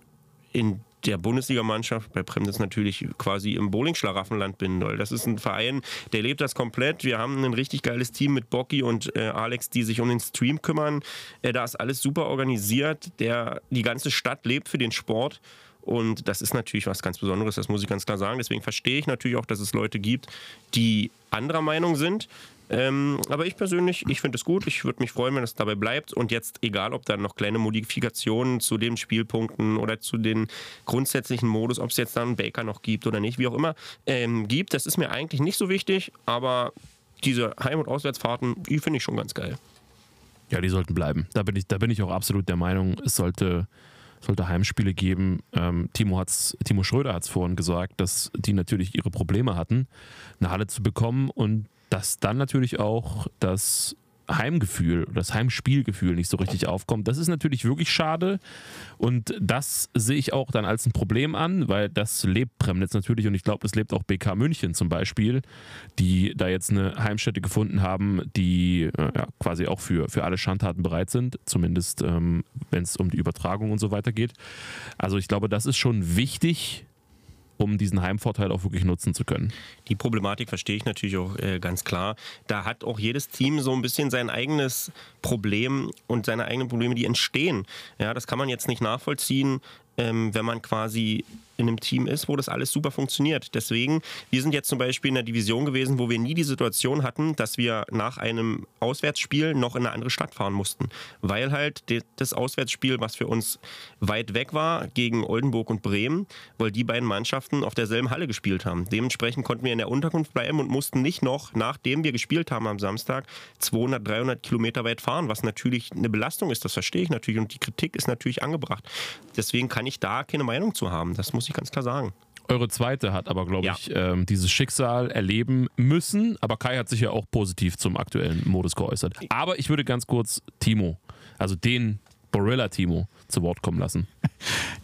in der Bundesligamannschaft bei Premnitz natürlich quasi im Bowling-Schlaraffenland bin. Das ist ein Verein, der lebt das komplett. Wir haben ein richtig geiles Team mit Bocky und äh, Alex, die sich um den Stream kümmern. Äh, da ist alles super organisiert. Der, die ganze Stadt lebt für den Sport. Und das ist natürlich was ganz Besonderes, das muss ich ganz klar sagen. Deswegen verstehe ich natürlich auch, dass es Leute gibt, die anderer Meinung sind. Ähm, aber ich persönlich, ich finde es gut. Ich würde mich freuen, wenn es dabei bleibt. Und jetzt, egal ob da noch kleine Modifikationen zu den Spielpunkten oder zu den grundsätzlichen Modus, ob es jetzt dann einen Baker noch gibt oder nicht, wie auch immer, ähm, gibt, das ist mir eigentlich nicht so wichtig. Aber diese Heim- und Auswärtsfahrten, die finde ich schon ganz geil. Ja, die sollten bleiben. Da bin ich, da bin ich auch absolut der Meinung, es sollte, sollte Heimspiele geben. Ähm, Timo, hat's, Timo Schröder hat es vorhin gesagt, dass die natürlich ihre Probleme hatten, eine Halle zu bekommen und dass dann natürlich auch das Heimgefühl, das Heimspielgefühl nicht so richtig aufkommt. Das ist natürlich wirklich schade und das sehe ich auch dann als ein Problem an, weil das lebt Premnitz natürlich und ich glaube, das lebt auch BK München zum Beispiel, die da jetzt eine Heimstätte gefunden haben, die äh, ja, quasi auch für, für alle Schandtaten bereit sind, zumindest ähm, wenn es um die Übertragung und so weiter geht. Also ich glaube, das ist schon wichtig, um diesen Heimvorteil auch wirklich nutzen zu können. Die Problematik verstehe ich natürlich auch äh, ganz klar. Da hat auch jedes Team so ein bisschen sein eigenes Problem und seine eigenen Probleme, die entstehen. Ja, das kann man jetzt nicht nachvollziehen, ähm, wenn man quasi in einem Team ist, wo das alles super funktioniert. Deswegen, wir sind jetzt zum Beispiel in einer Division gewesen, wo wir nie die Situation hatten, dass wir nach einem Auswärtsspiel noch in eine andere Stadt fahren mussten. Weil halt das Auswärtsspiel, was für uns weit weg war, gegen Oldenburg und Bremen, weil die beiden Mannschaften auf derselben Halle gespielt haben. Dementsprechend konnten wir in der Unterkunft bleiben und mussten nicht noch, nachdem wir gespielt haben am Samstag, 200, 300 Kilometer weit fahren, was natürlich eine Belastung ist, das verstehe ich natürlich und die Kritik ist natürlich angebracht. Deswegen kann ich da keine Meinung zu haben. Das muss muss ich ganz klar sagen. Eure zweite hat aber, glaube ich, ähm, dieses Schicksal erleben müssen. Aber Kai hat sich ja auch positiv zum aktuellen Modus geäußert. Aber ich würde ganz kurz Timo, also den Borilla Timo, zu Wort kommen lassen.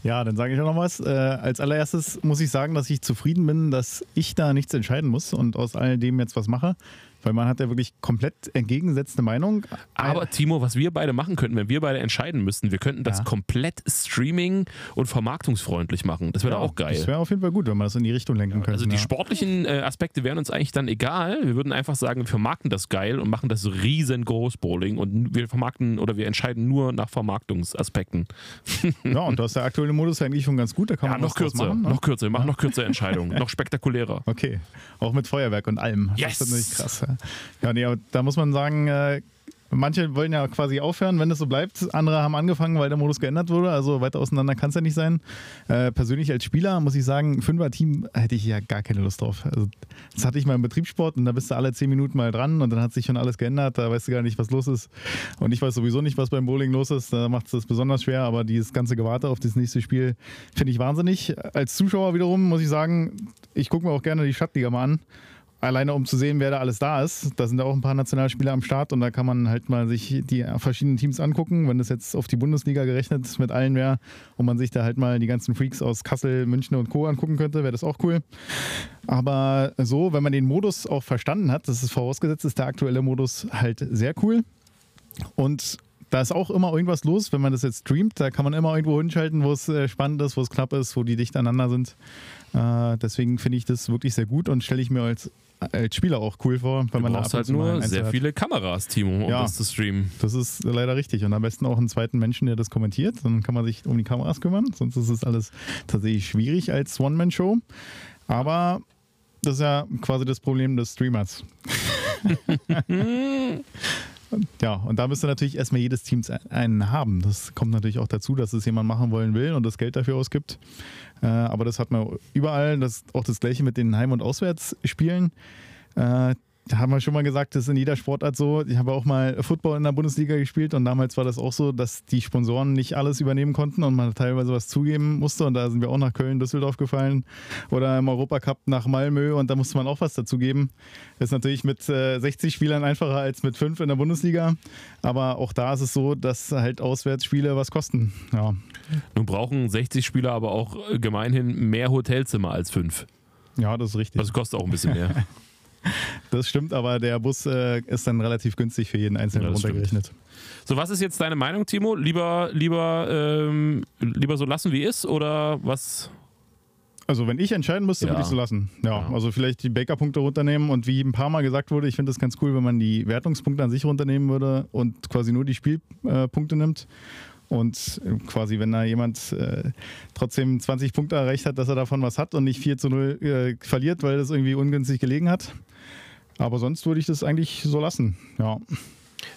Ja, dann sage ich auch noch was. Äh, als allererstes muss ich sagen, dass ich zufrieden bin, dass ich da nichts entscheiden muss und aus all dem jetzt was mache. Weil man hat ja wirklich komplett entgegengesetzte Meinung. Aber Timo, was wir beide machen könnten, wenn wir beide entscheiden müssten, wir könnten das Ja. komplett streaming- und vermarktungsfreundlich machen. Das wäre Ja, auch geil. Das wäre auf jeden Fall gut, wenn man das in die Richtung lenken könnte. Also die ja. sportlichen äh, Aspekte wären uns eigentlich dann egal. Wir würden einfach sagen, wir vermarkten das geil und machen das riesengroß Bowling und wir vermarkten oder wir entscheiden nur nach Vermarktungsaspekten. Ja, und da ist der aktuelle Modus eigentlich schon ganz gut. Da kann Ja, man noch kürzer, machen, ne? noch kürzer. Wir machen noch kürzere Entscheidungen, noch spektakulärer. Okay, auch mit Feuerwerk und allem. Yes! Das ist natürlich krass. Ja, nee, aber da muss man sagen, äh, manche wollen ja quasi aufhören, wenn das so bleibt. Andere haben angefangen, weil der Modus geändert wurde. Also weiter auseinander kann es ja nicht sein. Äh, persönlich als Spieler muss ich sagen, Fünfer-Team hätte ich ja gar keine Lust drauf. Also, das hatte ich mal im Betriebssport und da bist du alle zehn Minuten mal dran und dann hat sich schon alles geändert. Da weißt du gar nicht, was los ist. Und ich weiß sowieso nicht, was beim Bowling los ist. Da macht es das besonders schwer. Aber dieses ganze Gewarte auf das nächste Spiel finde ich wahnsinnig. Als Zuschauer wiederum muss ich sagen, ich gucke mir auch gerne die Stadtliga mal an. Alleine um zu sehen, wer da alles da ist. Da sind ja auch ein paar Nationalspieler am Start und da kann man halt mal sich die verschiedenen Teams angucken. Wenn das jetzt auf die Bundesliga gerechnet mit allen wäre und man sich da halt mal die ganzen Freaks aus Kassel, München und Co. angucken könnte, wäre das auch cool. Aber so, wenn man den Modus auch verstanden hat, das ist vorausgesetzt, ist der aktuelle Modus halt sehr cool. Und da ist auch immer irgendwas los, wenn man das jetzt streamt. Da kann man immer irgendwo hinschalten, wo es äh, spannend ist, wo es knapp ist, wo die dicht aneinander sind. Äh, deswegen finde ich das wirklich sehr gut und stelle ich mir als, als Spieler auch cool vor, wenn Du man da brauchst halt nur sehr hat. viele Kameras, Timo, um Ja. das zu streamen. Das ist leider richtig. Und am besten auch einen zweiten Menschen, der das kommentiert. Dann kann man sich um die Kameras kümmern. Sonst ist es alles tatsächlich schwierig als One-Man-Show. Aber das ist ja quasi das Problem des Streamers. Ja, und da müsste natürlich erstmal jedes Team einen haben. Das kommt natürlich auch dazu, dass es jemand machen wollen will und das Geld dafür ausgibt. Äh, aber das hat man überall. Das ist auch das Gleiche mit den Heim- und Auswärtsspielen. Äh, da haben wir schon mal gesagt, das ist in jeder Sportart so. Ich habe auch mal Football in der Bundesliga gespielt und damals war das auch so, dass die Sponsoren nicht alles übernehmen konnten und man teilweise was zugeben musste. Und da sind wir auch nach Köln, Düsseldorf gefallen oder im Europacup nach Malmö und da musste man auch was dazugeben. Das ist natürlich mit äh, 60 Spielern einfacher als mit 5 in der Bundesliga. Aber auch da ist es so, dass halt Auswärtsspiele was kosten. Ja. Nun brauchen 60 Spieler aber auch äh, gemeinhin mehr Hotelzimmer als fünf. Ja, das ist richtig. Das kostet auch ein bisschen mehr. Das stimmt, aber der Bus äh, ist dann relativ günstig für jeden Einzelnen Ja, das runtergerechnet. So, was ist jetzt deine Meinung, Timo? Lieber, lieber, ähm, lieber so lassen, wie ist oder was? Also wenn ich entscheiden müsste, Ja. würde ich so lassen. Ja, also vielleicht die Baker-Punkte runternehmen und wie ein paar Mal gesagt wurde, ich finde es ganz cool, wenn man die Wertungspunkte an sich runternehmen würde und quasi nur die Spielpunkte nimmt. Und äh, quasi, wenn da jemand äh, trotzdem 20 Punkte erreicht hat, dass er davon was hat und nicht 4 zu 0 äh, verliert, weil das irgendwie ungünstig gelegen hat. Aber sonst würde ich das eigentlich so lassen. Ja.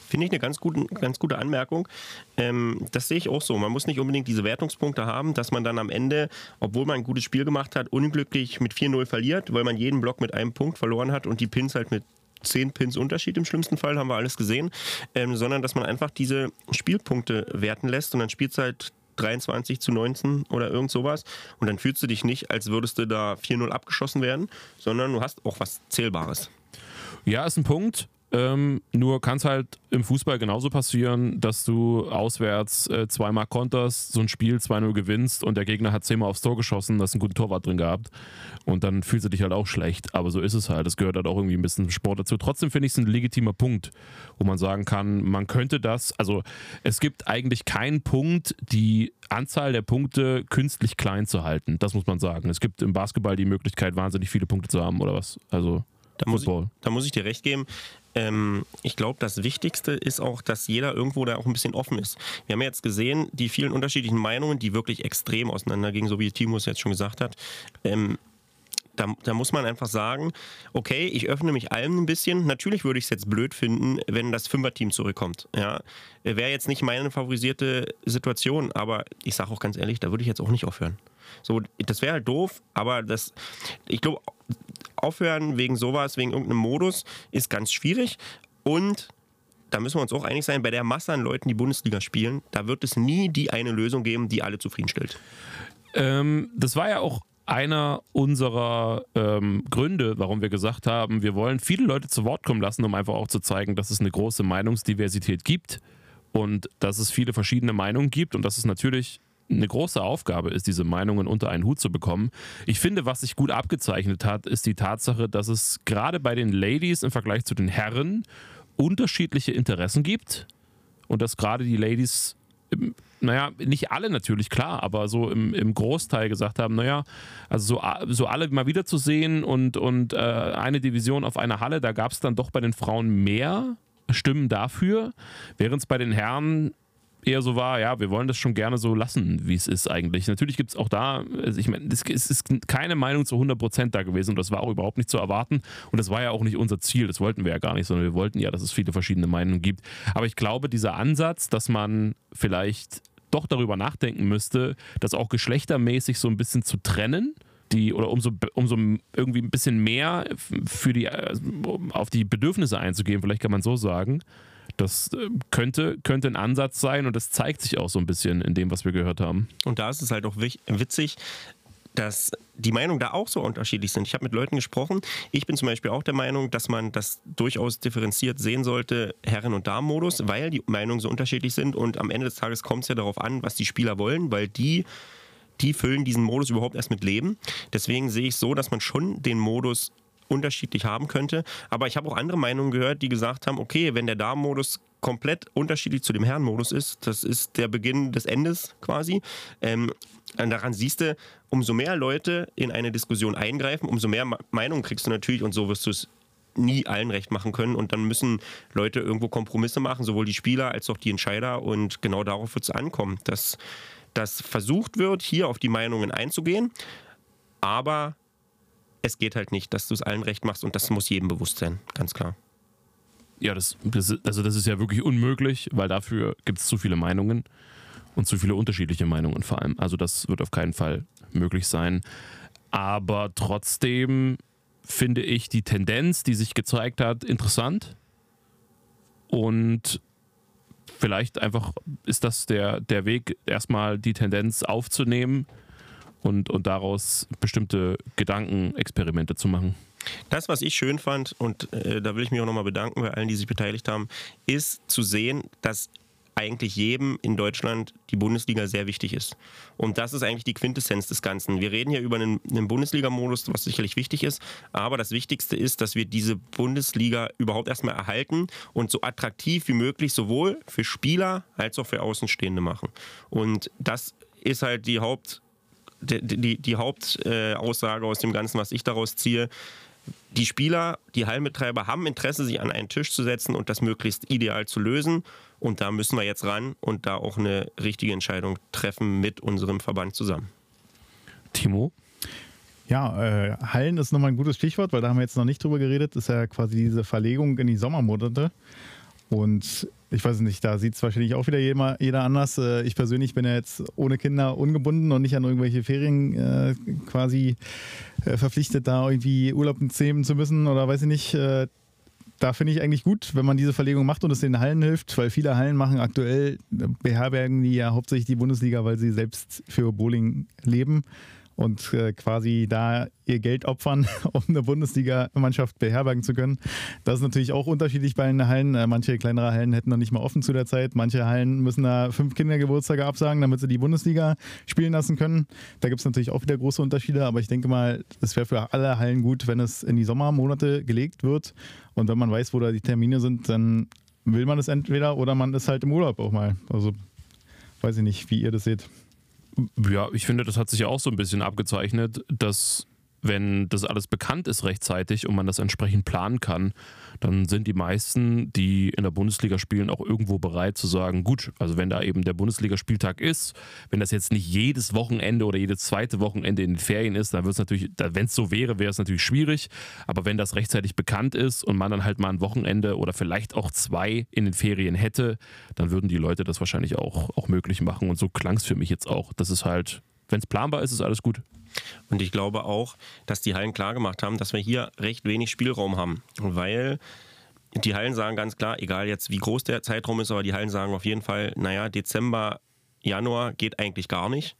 Finde ich eine ganz, guten, ganz gute Anmerkung. Ähm, das sehe ich auch so. Man muss nicht unbedingt diese Wertungspunkte haben, dass man dann am Ende, obwohl man ein gutes Spiel gemacht hat, unglücklich mit 4-0 verliert, weil man jeden Block mit einem Punkt verloren hat und die Pins halt mit 10 Pins Unterschied im schlimmsten Fall, haben wir alles gesehen, ähm, sondern dass man einfach diese Spielpunkte werten lässt und dann spielt es halt 23 zu 19 oder irgend sowas und dann fühlst du dich nicht, als würdest du da 4-0 abgeschossen werden, sondern du hast auch was Zählbares. Ja, ist ein Punkt. Ähm, nur kann es halt im Fußball genauso passieren, dass du auswärts äh, zweimal konterst, so ein Spiel 2-0 gewinnst und der Gegner hat zehnmal aufs Tor geschossen, da ist einen guten Torwart drin gehabt. Und dann fühlst du dich halt auch schlecht. Aber so ist es halt. Das gehört halt auch irgendwie ein bisschen Sport dazu. Trotzdem finde ich es ein legitimer Punkt, wo man sagen kann, man könnte das, also es gibt eigentlich keinen Punkt, die Anzahl der Punkte künstlich klein zu halten. Das muss man sagen. Es gibt im Basketball die Möglichkeit, wahnsinnig viele Punkte zu haben oder was. Also Da muss, ich, da muss ich dir recht geben. Ähm, ich glaube, das Wichtigste ist auch, dass jeder irgendwo da auch ein bisschen offen ist. Wir haben jetzt gesehen, die vielen unterschiedlichen Meinungen, die wirklich extrem auseinandergingen, so wie Timo es jetzt schon gesagt hat. Ähm, da, da, muss man einfach sagen, okay, ich öffne mich allem ein bisschen. Natürlich würde ich es jetzt blöd finden, wenn das Fünfer-Team zurückkommt. Ja, Wäre jetzt nicht meine favorisierte Situation, aber ich sage auch ganz ehrlich, da würde ich jetzt auch nicht aufhören. So, das wäre halt doof, aber das, ich glaube, aufhören wegen sowas, wegen irgendeinem Modus, ist ganz schwierig. Und da müssen wir uns auch einig sein, bei der Masse an Leuten, die Bundesliga spielen, da wird es nie die eine Lösung geben, die alle zufriedenstellt. Ähm, das war ja auch einer unserer ähm, Gründe, warum wir gesagt haben, wir wollen viele Leute zu Wort kommen lassen, um einfach auch zu zeigen, dass es eine große Meinungsdiversität gibt und dass es viele verschiedene Meinungen gibt und dass es natürlich eine große Aufgabe ist, diese Meinungen unter einen Hut zu bekommen. Ich finde, was sich gut abgezeichnet hat, ist die Tatsache, dass es gerade bei den Ladies im Vergleich zu den Herren unterschiedliche Interessen gibt und dass gerade die Ladies, naja, nicht alle natürlich, klar, aber so im, im Großteil gesagt haben, naja, also so, so alle mal wieder zu sehen und, und äh, eine Division auf einer Halle, da gab es dann doch bei den Frauen mehr Stimmen dafür, während es bei den Herren eher so war, ja, wir wollen das schon gerne so lassen, wie es ist eigentlich. Natürlich gibt es auch da, also ich meine, es ist keine Meinung zu 100% da gewesen und das war auch überhaupt nicht zu erwarten und das war ja auch nicht unser Ziel, das wollten wir ja gar nicht, sondern wir wollten ja, dass es viele verschiedene Meinungen gibt. Aber ich glaube, dieser Ansatz, dass man vielleicht doch darüber nachdenken müsste, das auch geschlechtermäßig so ein bisschen zu trennen, die oder umso, umso irgendwie ein bisschen mehr für die, äh, auf die Bedürfnisse einzugehen, vielleicht kann man so sagen, das äh, könnte, könnte ein Ansatz sein und das zeigt sich auch so ein bisschen in dem, was wir gehört haben. Und da ist es halt auch witzig, dass die Meinungen da auch so unterschiedlich sind. Ich habe mit Leuten gesprochen. Ich bin zum Beispiel auch der Meinung, dass man das durchaus differenziert sehen sollte, Herren- und Damenmodus, weil die Meinungen so unterschiedlich sind. Und am Ende des Tages kommt es ja darauf an, was die Spieler wollen, weil die, die füllen diesen Modus überhaupt erst mit Leben. Deswegen sehe ich so, dass man schon den Modus unterschiedlich haben könnte. Aber ich habe auch andere Meinungen gehört, die gesagt haben, okay, wenn der Damenmodus komplett unterschiedlich zu dem Herrenmodus ist, das ist der Beginn des Endes quasi. Ähm, daran siehst du, umso mehr Leute in eine Diskussion eingreifen, umso mehr Meinungen kriegst du natürlich und so wirst du es nie allen recht machen können und dann müssen Leute irgendwo Kompromisse machen, sowohl die Spieler als auch die Entscheider und genau darauf wird es ankommen, dass, dass versucht wird, hier auf die Meinungen einzugehen, aber es geht halt nicht, dass du es allen recht machst und das muss jedem bewusst sein, ganz klar. Ja, das, das, also das ist ja wirklich unmöglich, weil dafür gibt es zu viele Meinungen und zu viele unterschiedliche Meinungen vor allem. Also das wird auf keinen Fall möglich sein. Aber trotzdem finde ich die Tendenz, die sich gezeigt hat, interessant. Und vielleicht einfach ist das der, der Weg, erstmal die Tendenz aufzunehmen und, und daraus bestimmte Gedankenexperimente zu machen. Das, was ich schön fand, und äh, da will ich mich auch nochmal bedanken bei allen, die sich beteiligt haben, ist zu sehen, dass eigentlich jedem in Deutschland die Bundesliga sehr wichtig ist. Und das ist eigentlich die Quintessenz des Ganzen. Wir reden hier über einen, einen Bundesliga-Modus, was sicherlich wichtig ist, aber das Wichtigste ist, dass wir diese Bundesliga überhaupt erstmal erhalten und so attraktiv wie möglich sowohl für Spieler als auch für Außenstehende machen. Und das ist halt die Haupt die, die, die Hauptaussage aus dem Ganzen, was ich daraus ziehe. Die Spieler, die Hallenbetreiber haben Interesse, sich an einen Tisch zu setzen und das möglichst ideal zu lösen. Und da müssen wir jetzt ran und da auch eine richtige Entscheidung treffen mit unserem Verband zusammen. Timo? Ja, äh, Hallen ist nochmal ein gutes Stichwort, weil da haben wir jetzt noch nicht drüber geredet. Das ist ja quasi diese Verlegung in die Sommermonate. Und ich weiß nicht, da sieht es wahrscheinlich auch wieder jeder, jeder anders. Äh, ich persönlich bin ja jetzt ohne Kinder ungebunden und nicht an irgendwelche Ferien äh, quasi äh, verpflichtet, da irgendwie Urlaub nehmen zu müssen oder weiß ich nicht. Äh, da finde ich eigentlich gut, wenn man diese Verlegung macht und es den Hallen hilft, weil viele Hallen machen aktuell, beherbergen die ja hauptsächlich die Bundesliga, weil sie selbst für Bowling leben und äh, quasi da ihr Geld opfern, um eine Bundesliga-Mannschaft beherbergen zu können. Das ist natürlich auch unterschiedlich bei den Hallen. Äh, manche kleinere Hallen hätten noch nicht mal offen zu der Zeit. Manche Hallen müssen da fünf Kindergeburtstage absagen, damit sie die Bundesliga spielen lassen können. Da gibt es natürlich auch wieder große Unterschiede, aber ich denke mal, es wäre für alle Hallen gut, wenn es in die Sommermonate gelegt wird. Und wenn man weiß, wo da die Termine sind, dann will man es entweder oder man ist halt im Urlaub auch mal. Also weiß ich nicht, wie ihr das seht. Ja, ich finde, das hat sich ja auch so ein bisschen abgezeichnet, dass wenn das alles bekannt ist rechtzeitig und man das entsprechend planen kann, dann sind die meisten, die in der Bundesliga spielen, auch irgendwo bereit zu sagen, gut, also wenn da eben der Bundesligaspieltag ist, wenn das jetzt nicht jedes Wochenende oder jedes zweite Wochenende in den Ferien ist, dann wird es natürlich, wenn es so wäre, wäre es natürlich schwierig. Aber wenn das rechtzeitig bekannt ist und man dann halt mal ein Wochenende oder vielleicht auch zwei in den Ferien hätte, dann würden die Leute das wahrscheinlich auch, auch möglich machen. Und so klang es für mich jetzt auch. Das ist halt, wenn es planbar ist, ist alles gut. Und ich glaube auch, dass die Hallen klargemacht haben, dass wir hier recht wenig Spielraum haben, weil die Hallen sagen ganz klar, egal jetzt wie groß der Zeitraum ist, aber die Hallen sagen auf jeden Fall, naja, Dezember, Januar geht eigentlich gar nicht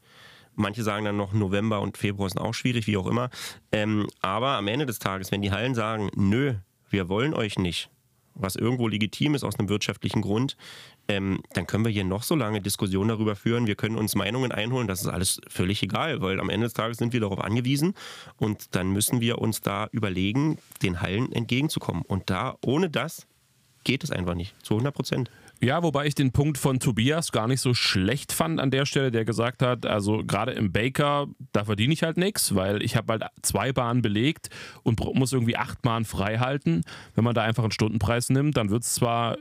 Manche sagen dann noch November und Februar sind auch schwierig, wie auch immer. Ähm, aber am Ende des Tages, wenn die Hallen sagen, nö, wir wollen euch nicht, was irgendwo legitim ist aus einem wirtschaftlichen Grund, ähm, dann können wir hier noch so lange Diskussionen darüber führen. Wir können uns Meinungen einholen, das ist alles völlig egal, weil am Ende des Tages sind wir darauf angewiesen und dann müssen wir uns da überlegen, den Hallen entgegenzukommen. Und da, ohne das, geht es einfach nicht, zu 100 Prozent. Ja, wobei ich den Punkt von Tobias gar nicht so schlecht fand an der Stelle, der gesagt hat, also gerade im Baker, da verdiene ich halt nichts, weil ich habe halt zwei Bahnen belegt und muss irgendwie acht Bahnen frei halten. Wenn man da einfach einen Stundenpreis nimmt, dann wird es zwar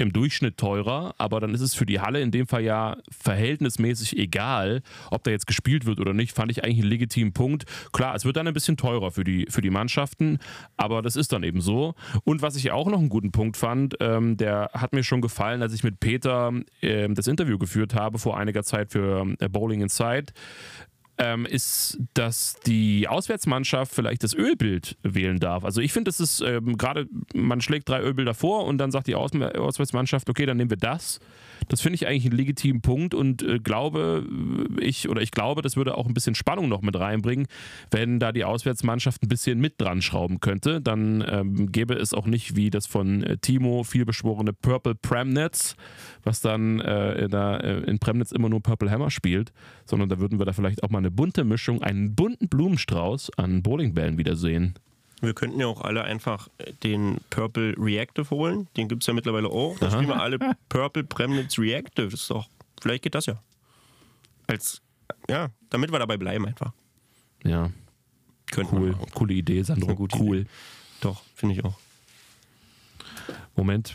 im Durchschnitt teurer, aber dann ist es für die Halle in dem Fall ja verhältnismäßig egal, ob da jetzt gespielt wird oder nicht, fand ich eigentlich einen legitimen Punkt. Klar, es wird dann ein bisschen teurer für die, für die Mannschaften, aber das ist dann eben so. Und was ich auch noch einen guten Punkt fand, ähm, der hat mir schon gefallen, als ich mit Peter ähm, das Interview geführt habe vor einiger Zeit für äh, Bowling Inside ähm, ist, dass die Auswärtsmannschaft vielleicht das Ölbild wählen darf. Also ich finde, das ist ähm, gerade, man schlägt drei Ölbilder vor und dann sagt die Aus Auswärtsmannschaft, okay, dann nehmen wir das. Das finde ich eigentlich einen legitimen Punkt und äh, glaube ich oder ich glaube, das würde auch ein bisschen Spannung noch mit reinbringen, wenn da die Auswärtsmannschaft ein bisschen mit dran schrauben könnte. Dann ähm, gäbe es auch nicht wie das von äh, Timo vielbeschworene Purple Premnitz, was dann äh, der, äh, in Premnitz immer nur Purple Hammer spielt, sondern da würden wir da vielleicht auch mal eine bunte Mischung, einen bunten Blumenstrauß an Bowlingbällen wiedersehen. Wir könnten ja auch alle einfach den Purple Reactive holen. Den gibt es ja mittlerweile auch. Da spielen wir alle Purple Premnitz Reactive. Das ist doch, vielleicht geht das ja. Als, ja, damit wir dabei bleiben einfach. Ja. Könnten cool. Coole Idee, Sandro. Gute cool. Idee. Doch, finde ich auch. Moment.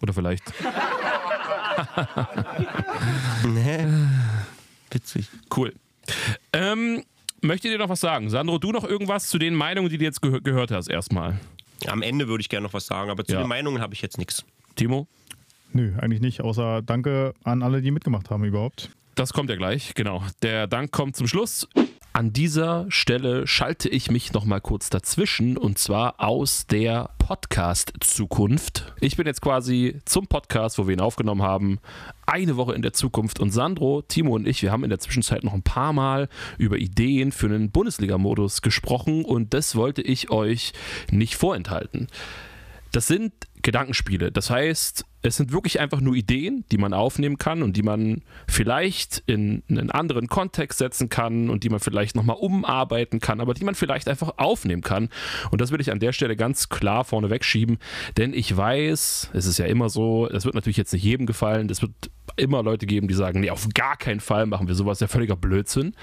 Oder vielleicht. nee. Witzig. Cool. Ähm, möchtet ihr noch was sagen? Sandro, du noch irgendwas zu den Meinungen, die du jetzt geh gehört hast, erstmal? Am Ende würde ich gerne noch was sagen, aber zu Ja. den Meinungen habe ich jetzt nichts. Timo? Nö, eigentlich nicht, außer danke an alle, die mitgemacht haben überhaupt. Das kommt ja gleich, genau. Der Dank kommt zum Schluss. An dieser Stelle schalte ich mich noch mal kurz dazwischen und zwar aus der Podcast-Zukunft. Ich bin jetzt quasi zum Podcast, wo wir ihn aufgenommen haben, eine Woche in der Zukunft und Sandro, Timo und ich, wir haben in der Zwischenzeit noch ein paar Mal über Ideen für einen Bundesliga-Modus gesprochen und das wollte ich euch nicht vorenthalten. Das sind Gedankenspiele. Das heißt, es sind wirklich einfach nur Ideen, die man aufnehmen kann und die man vielleicht in einen anderen Kontext setzen kann und die man vielleicht nochmal umarbeiten kann, aber die man vielleicht einfach aufnehmen kann. Und das will ich an der Stelle ganz klar vorne wegschieben, denn ich weiß, es ist ja immer so, das wird natürlich jetzt nicht jedem gefallen, es wird immer Leute geben, die sagen, nee, auf gar keinen Fall machen wir sowas, ja völliger Blödsinn.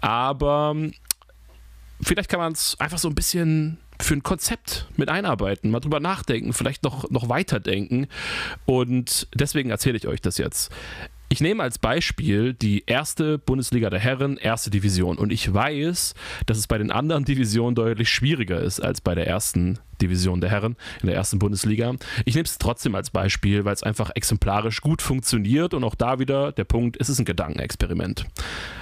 Aber vielleicht kann man es einfach so ein bisschen für ein Konzept mit einarbeiten, mal drüber nachdenken, vielleicht noch, noch weiterdenken. Und deswegen erzähle ich euch das jetzt. Ich nehme als Beispiel die erste Bundesliga der Herren, erste Division. Und ich weiß, dass es bei den anderen Divisionen deutlich schwieriger ist als bei der ersten Division der Herren in der ersten Bundesliga. Ich nehme es trotzdem als Beispiel, weil es einfach exemplarisch gut funktioniert und auch da wieder der Punkt, es ist ein Gedankenexperiment.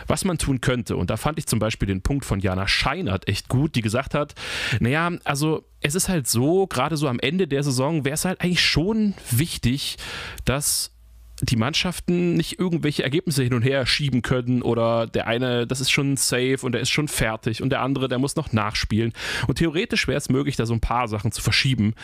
Was man tun könnte, und da fand ich zum Beispiel den Punkt von Jana Scheinert echt gut, die gesagt hat, naja, also es ist halt so, gerade so am Ende der Saison wäre es halt eigentlich schon wichtig, dass die Mannschaften nicht irgendwelche Ergebnisse hin und her schieben können oder der eine, das ist schon safe und der ist schon fertig und der andere, der muss noch nachspielen. Und theoretisch wäre es möglich, da so ein paar Sachen zu verschieben,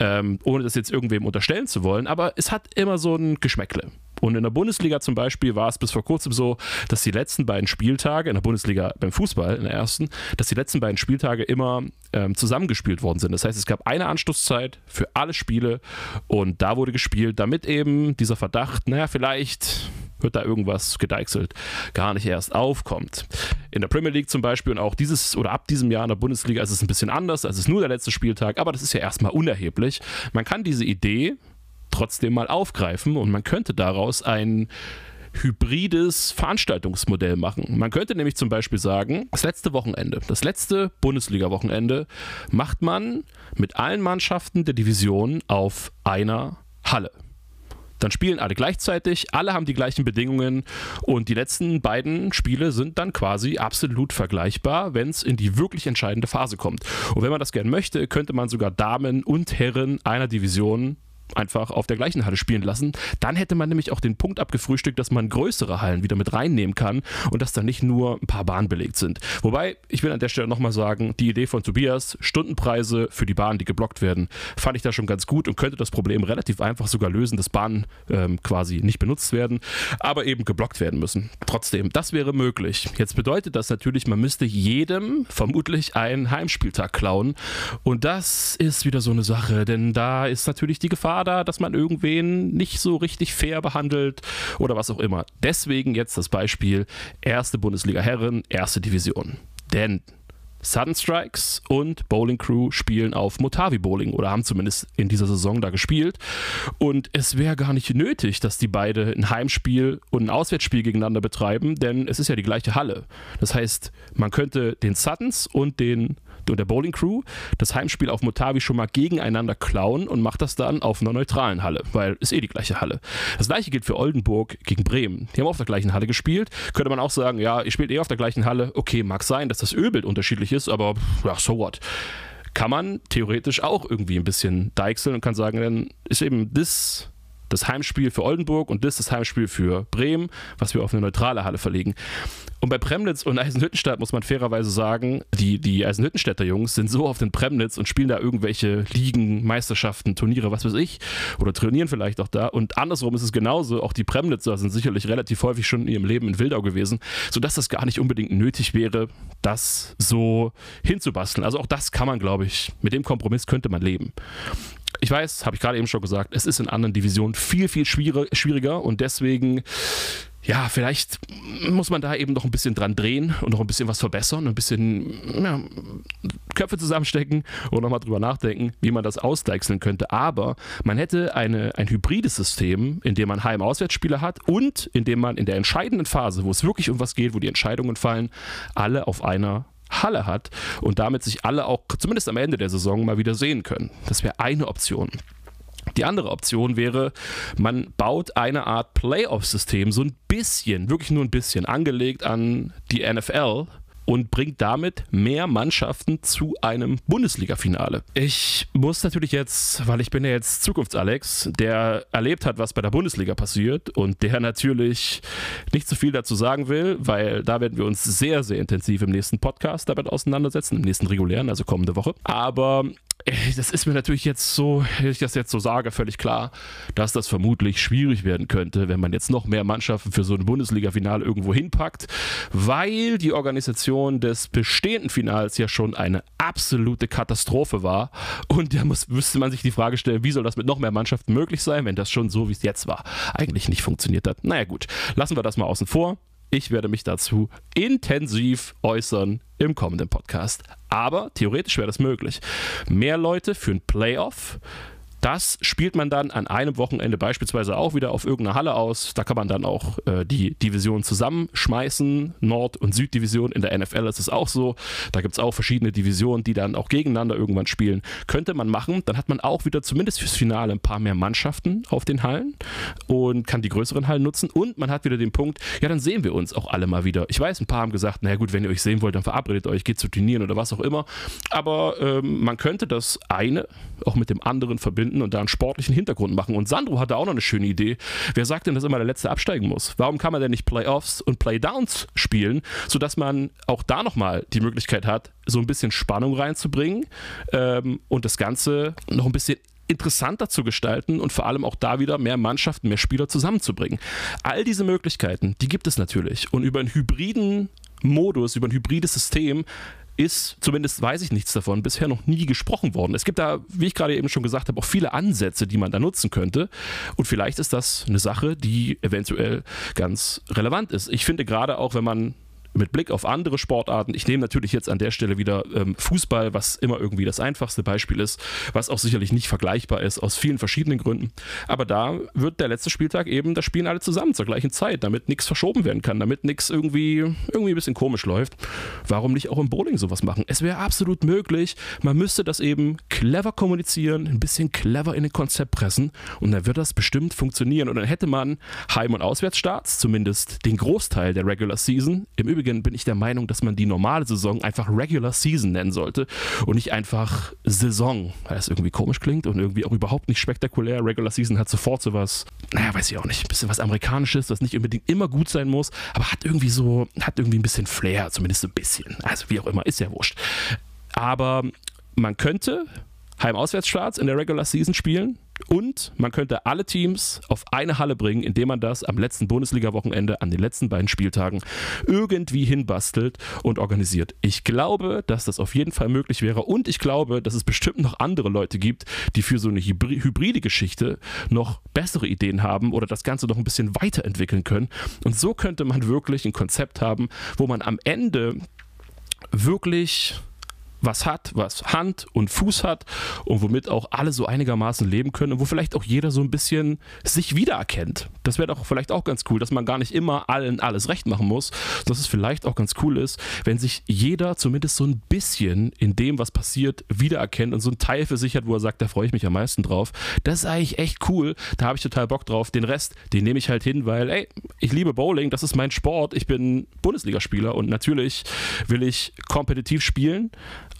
ähm, ohne das jetzt irgendwem unterstellen zu wollen, aber es hat immer so ein Geschmäckle. Und in der Bundesliga zum Beispiel war es bis vor kurzem so, dass die letzten beiden Spieltage, in der Bundesliga beim Fußball, in der ersten, dass die letzten beiden Spieltage immer ähm, zusammengespielt worden sind. Das heißt, es gab eine Anstoßzeit für alle Spiele und da wurde gespielt, damit eben dieser Verdacht, naja, vielleicht wird da irgendwas gedeichselt, gar nicht erst aufkommt. In der Premier League zum Beispiel und auch dieses oder ab diesem Jahr in der Bundesliga ist es ein bisschen anders, als es nur der letzte Spieltag, aber das ist ja erstmal unerheblich. Man kann diese Idee trotzdem mal aufgreifen und man könnte daraus ein hybrides Veranstaltungsmodell machen. Man könnte nämlich zum Beispiel sagen, das letzte Wochenende, das letzte Bundesliga-Wochenende macht man mit allen Mannschaften der Division auf einer Halle. Dann spielen alle gleichzeitig, alle haben die gleichen Bedingungen und die letzten beiden Spiele sind dann quasi absolut vergleichbar, wenn es in die wirklich entscheidende Phase kommt. Und wenn man das gern möchte, könnte man sogar Damen und Herren einer Division einfach auf der gleichen Halle spielen lassen. Dann hätte man nämlich auch den Punkt abgefrühstückt, dass man größere Hallen wieder mit reinnehmen kann und dass da nicht nur ein paar Bahnen belegt sind. Wobei, ich will an der Stelle nochmal sagen, die Idee von Tobias, Stundenpreise für die Bahnen, die geblockt werden, fand ich da schon ganz gut und könnte das Problem relativ einfach sogar lösen, dass Bahnen ähm, quasi nicht benutzt werden, aber eben geblockt werden müssen. Trotzdem, das wäre möglich. Jetzt bedeutet das natürlich, man müsste jedem vermutlich einen Heimspieltag klauen und das ist wieder so eine Sache, denn da ist natürlich die Gefahr da, dass man irgendwen nicht so richtig fair behandelt oder was auch immer. Deswegen jetzt das Beispiel erste Bundesliga Herren, erste Division. Denn Sudden Strikes und Bowling Crew spielen auf Motavi Bowling oder haben zumindest in dieser Saison da gespielt. Und es wäre gar nicht nötig, dass die beide ein Heimspiel und ein Auswärtsspiel gegeneinander betreiben, denn es ist ja die gleiche Halle. Das heißt, man könnte den Suttons und den und der Bowling Crew das Heimspiel auf Motavi schon mal gegeneinander klauen und macht das dann auf einer neutralen Halle, weil ist eh die gleiche Halle. Das gleiche gilt für Oldenburg gegen Bremen. Die haben auf der gleichen Halle gespielt. Könnte man auch sagen, ja, ihr spielt eh auf der gleichen Halle. Okay, mag sein, dass das Ölbild unterschiedlich ist, aber ja, so what kann man theoretisch auch irgendwie ein bisschen deichseln und kann sagen, dann ist eben das das Heimspiel für Oldenburg und das das Heimspiel für Bremen, was wir auf eine neutrale Halle verlegen. Und bei Premnitz und Eisenhüttenstadt muss man fairerweise sagen, die, die Eisenhüttenstädter Jungs sind so auf den Premnitz und spielen da irgendwelche Ligen, Meisterschaften, Turniere, was weiß ich, oder trainieren vielleicht auch da. Und andersrum ist es genauso, auch die Premnitzer sind sicherlich relativ häufig schon in ihrem Leben in Wildau gewesen, sodass das gar nicht unbedingt nötig wäre, das so hinzubasteln. Also auch das kann man, glaube ich, mit dem Kompromiss könnte man leben. Ich weiß, habe ich gerade eben schon gesagt, es ist in anderen Divisionen viel, viel schwieriger und deswegen ja, vielleicht muss man da eben noch ein bisschen dran drehen und noch ein bisschen was verbessern, ein bisschen ja, Köpfe zusammenstecken und nochmal drüber nachdenken, wie man das ausdeichseln könnte. Aber man hätte eine, ein hybrides System, in dem man Heim-Auswärtsspiele hat und in dem man in der entscheidenden Phase, wo es wirklich um was geht, wo die Entscheidungen fallen, alle auf einer Halle hat und damit sich alle auch zumindest am Ende der Saison mal wieder sehen können. Das wäre eine Option. Die andere Option wäre, man baut eine Art Playoff-System, so ein bisschen, wirklich nur ein bisschen, angelegt an die NFL, und bringt damit mehr Mannschaften zu einem Bundesliga-Finale. Ich muss natürlich jetzt, weil ich bin ja jetzt Zukunfts-Alex, der erlebt hat, was bei der Bundesliga passiert und der natürlich nicht zu so viel dazu sagen will, weil da werden wir uns sehr, sehr intensiv im nächsten Podcast damit auseinandersetzen, im nächsten regulären, also kommende Woche. Aber das ist mir natürlich jetzt so, wenn ich das jetzt so sage, völlig klar, dass das vermutlich schwierig werden könnte, wenn man jetzt noch mehr Mannschaften für so ein Bundesliga-Finale irgendwo hinpackt, weil die Organisation des bestehenden Finals ja schon eine absolute Katastrophe war. Und da muss, müsste man sich die Frage stellen, wie soll das mit noch mehr Mannschaften möglich sein, wenn das schon so, wie es jetzt war, eigentlich nicht funktioniert hat. Naja gut, lassen wir das mal außen vor. Ich werde mich dazu intensiv äußern im kommenden Podcast. Aber theoretisch wäre das möglich. Mehr Leute für ein Playoff das spielt man dann an einem Wochenende beispielsweise auch wieder auf irgendeiner Halle aus. Da kann man dann auch äh, die Divisionen zusammenschmeißen. Nord- und Süddivision in der NFL ist es auch so. Da gibt es auch verschiedene Divisionen, die dann auch gegeneinander irgendwann spielen. Könnte man machen. Dann hat man auch wieder zumindest fürs Finale ein paar mehr Mannschaften auf den Hallen und kann die größeren Hallen nutzen. Und man hat wieder den Punkt, ja, dann sehen wir uns auch alle mal wieder. Ich weiß, ein paar haben gesagt, naja gut, wenn ihr euch sehen wollt, dann verabredet euch, geht zu Turnieren oder was auch immer. Aber ähm, man könnte das eine auch mit dem anderen verbinden und da einen sportlichen Hintergrund machen. Und Sandro hatte auch noch eine schöne Idee. Wer sagt denn, dass immer der Letzte absteigen muss? Warum kann man denn nicht Playoffs und Playdowns spielen, sodass man auch da nochmal die Möglichkeit hat, so ein bisschen Spannung reinzubringen ähm, und das Ganze noch ein bisschen interessanter zu gestalten und vor allem auch da wieder mehr Mannschaften, mehr Spieler zusammenzubringen. All diese Möglichkeiten, die gibt es natürlich. Und über einen hybriden Modus, über ein hybrides System ist, zumindest weiß ich nichts davon, bisher noch nie gesprochen worden. Es gibt da, wie ich gerade eben schon gesagt habe, auch viele Ansätze, die man da nutzen könnte. Und vielleicht ist das eine Sache, die eventuell ganz relevant ist. Ich finde gerade auch, wenn man mit Blick auf andere Sportarten, ich nehme natürlich jetzt an der Stelle wieder ähm, Fußball, was immer irgendwie das einfachste Beispiel ist, was auch sicherlich nicht vergleichbar ist aus vielen verschiedenen Gründen. Aber da wird der letzte Spieltag eben, da spielen alle zusammen zur gleichen Zeit, damit nichts verschoben werden kann, damit nichts irgendwie, irgendwie ein bisschen komisch läuft. Warum nicht auch im Bowling sowas machen? Es wäre absolut möglich. Man müsste das eben clever kommunizieren, ein bisschen clever in ein Konzept pressen und dann wird das bestimmt funktionieren. Und dann hätte man Heim- und Auswärtsstarts, zumindest den Großteil der Regular Season. Im Übrigen Übrigen bin ich der Meinung, dass man die normale Saison einfach Regular Season nennen sollte und nicht einfach Saison, weil das irgendwie komisch klingt und irgendwie auch überhaupt nicht spektakulär. Regular Season hat sofort sowas, naja, weiß ich auch nicht, ein bisschen was Amerikanisches, was nicht unbedingt immer gut sein muss, aber hat irgendwie so, hat irgendwie ein bisschen Flair, zumindest ein bisschen. Also wie auch immer, ist ja wurscht. Aber man könnte Heim-Auswärtsstarts in der Regular Season spielen und man könnte alle Teams auf eine Halle bringen, indem man das am letzten Bundesliga-Wochenende an den letzten beiden Spieltagen irgendwie hinbastelt und organisiert. Ich glaube, dass das auf jeden Fall möglich wäre und ich glaube, dass es bestimmt noch andere Leute gibt, die für so eine hybride Geschichte noch bessere Ideen haben oder das Ganze noch ein bisschen weiterentwickeln können. Und so könnte man wirklich ein Konzept haben, wo man am Ende wirklich was hat, was Hand und Fuß hat und womit auch alle so einigermaßen leben können und wo vielleicht auch jeder so ein bisschen sich wiedererkennt. Das wäre doch vielleicht auch ganz cool, dass man gar nicht immer allen alles recht machen muss, dass es vielleicht auch ganz cool ist, wenn sich jeder zumindest so ein bisschen in dem, was passiert, wiedererkennt und so ein Teil für sich hat, wo er sagt, da freue ich mich am meisten drauf. Das ist eigentlich echt cool, da habe ich total Bock drauf. Den Rest, den nehme ich halt hin, weil, ey, ich liebe Bowling, das ist mein Sport, ich bin Bundesligaspieler und natürlich will ich kompetitiv spielen,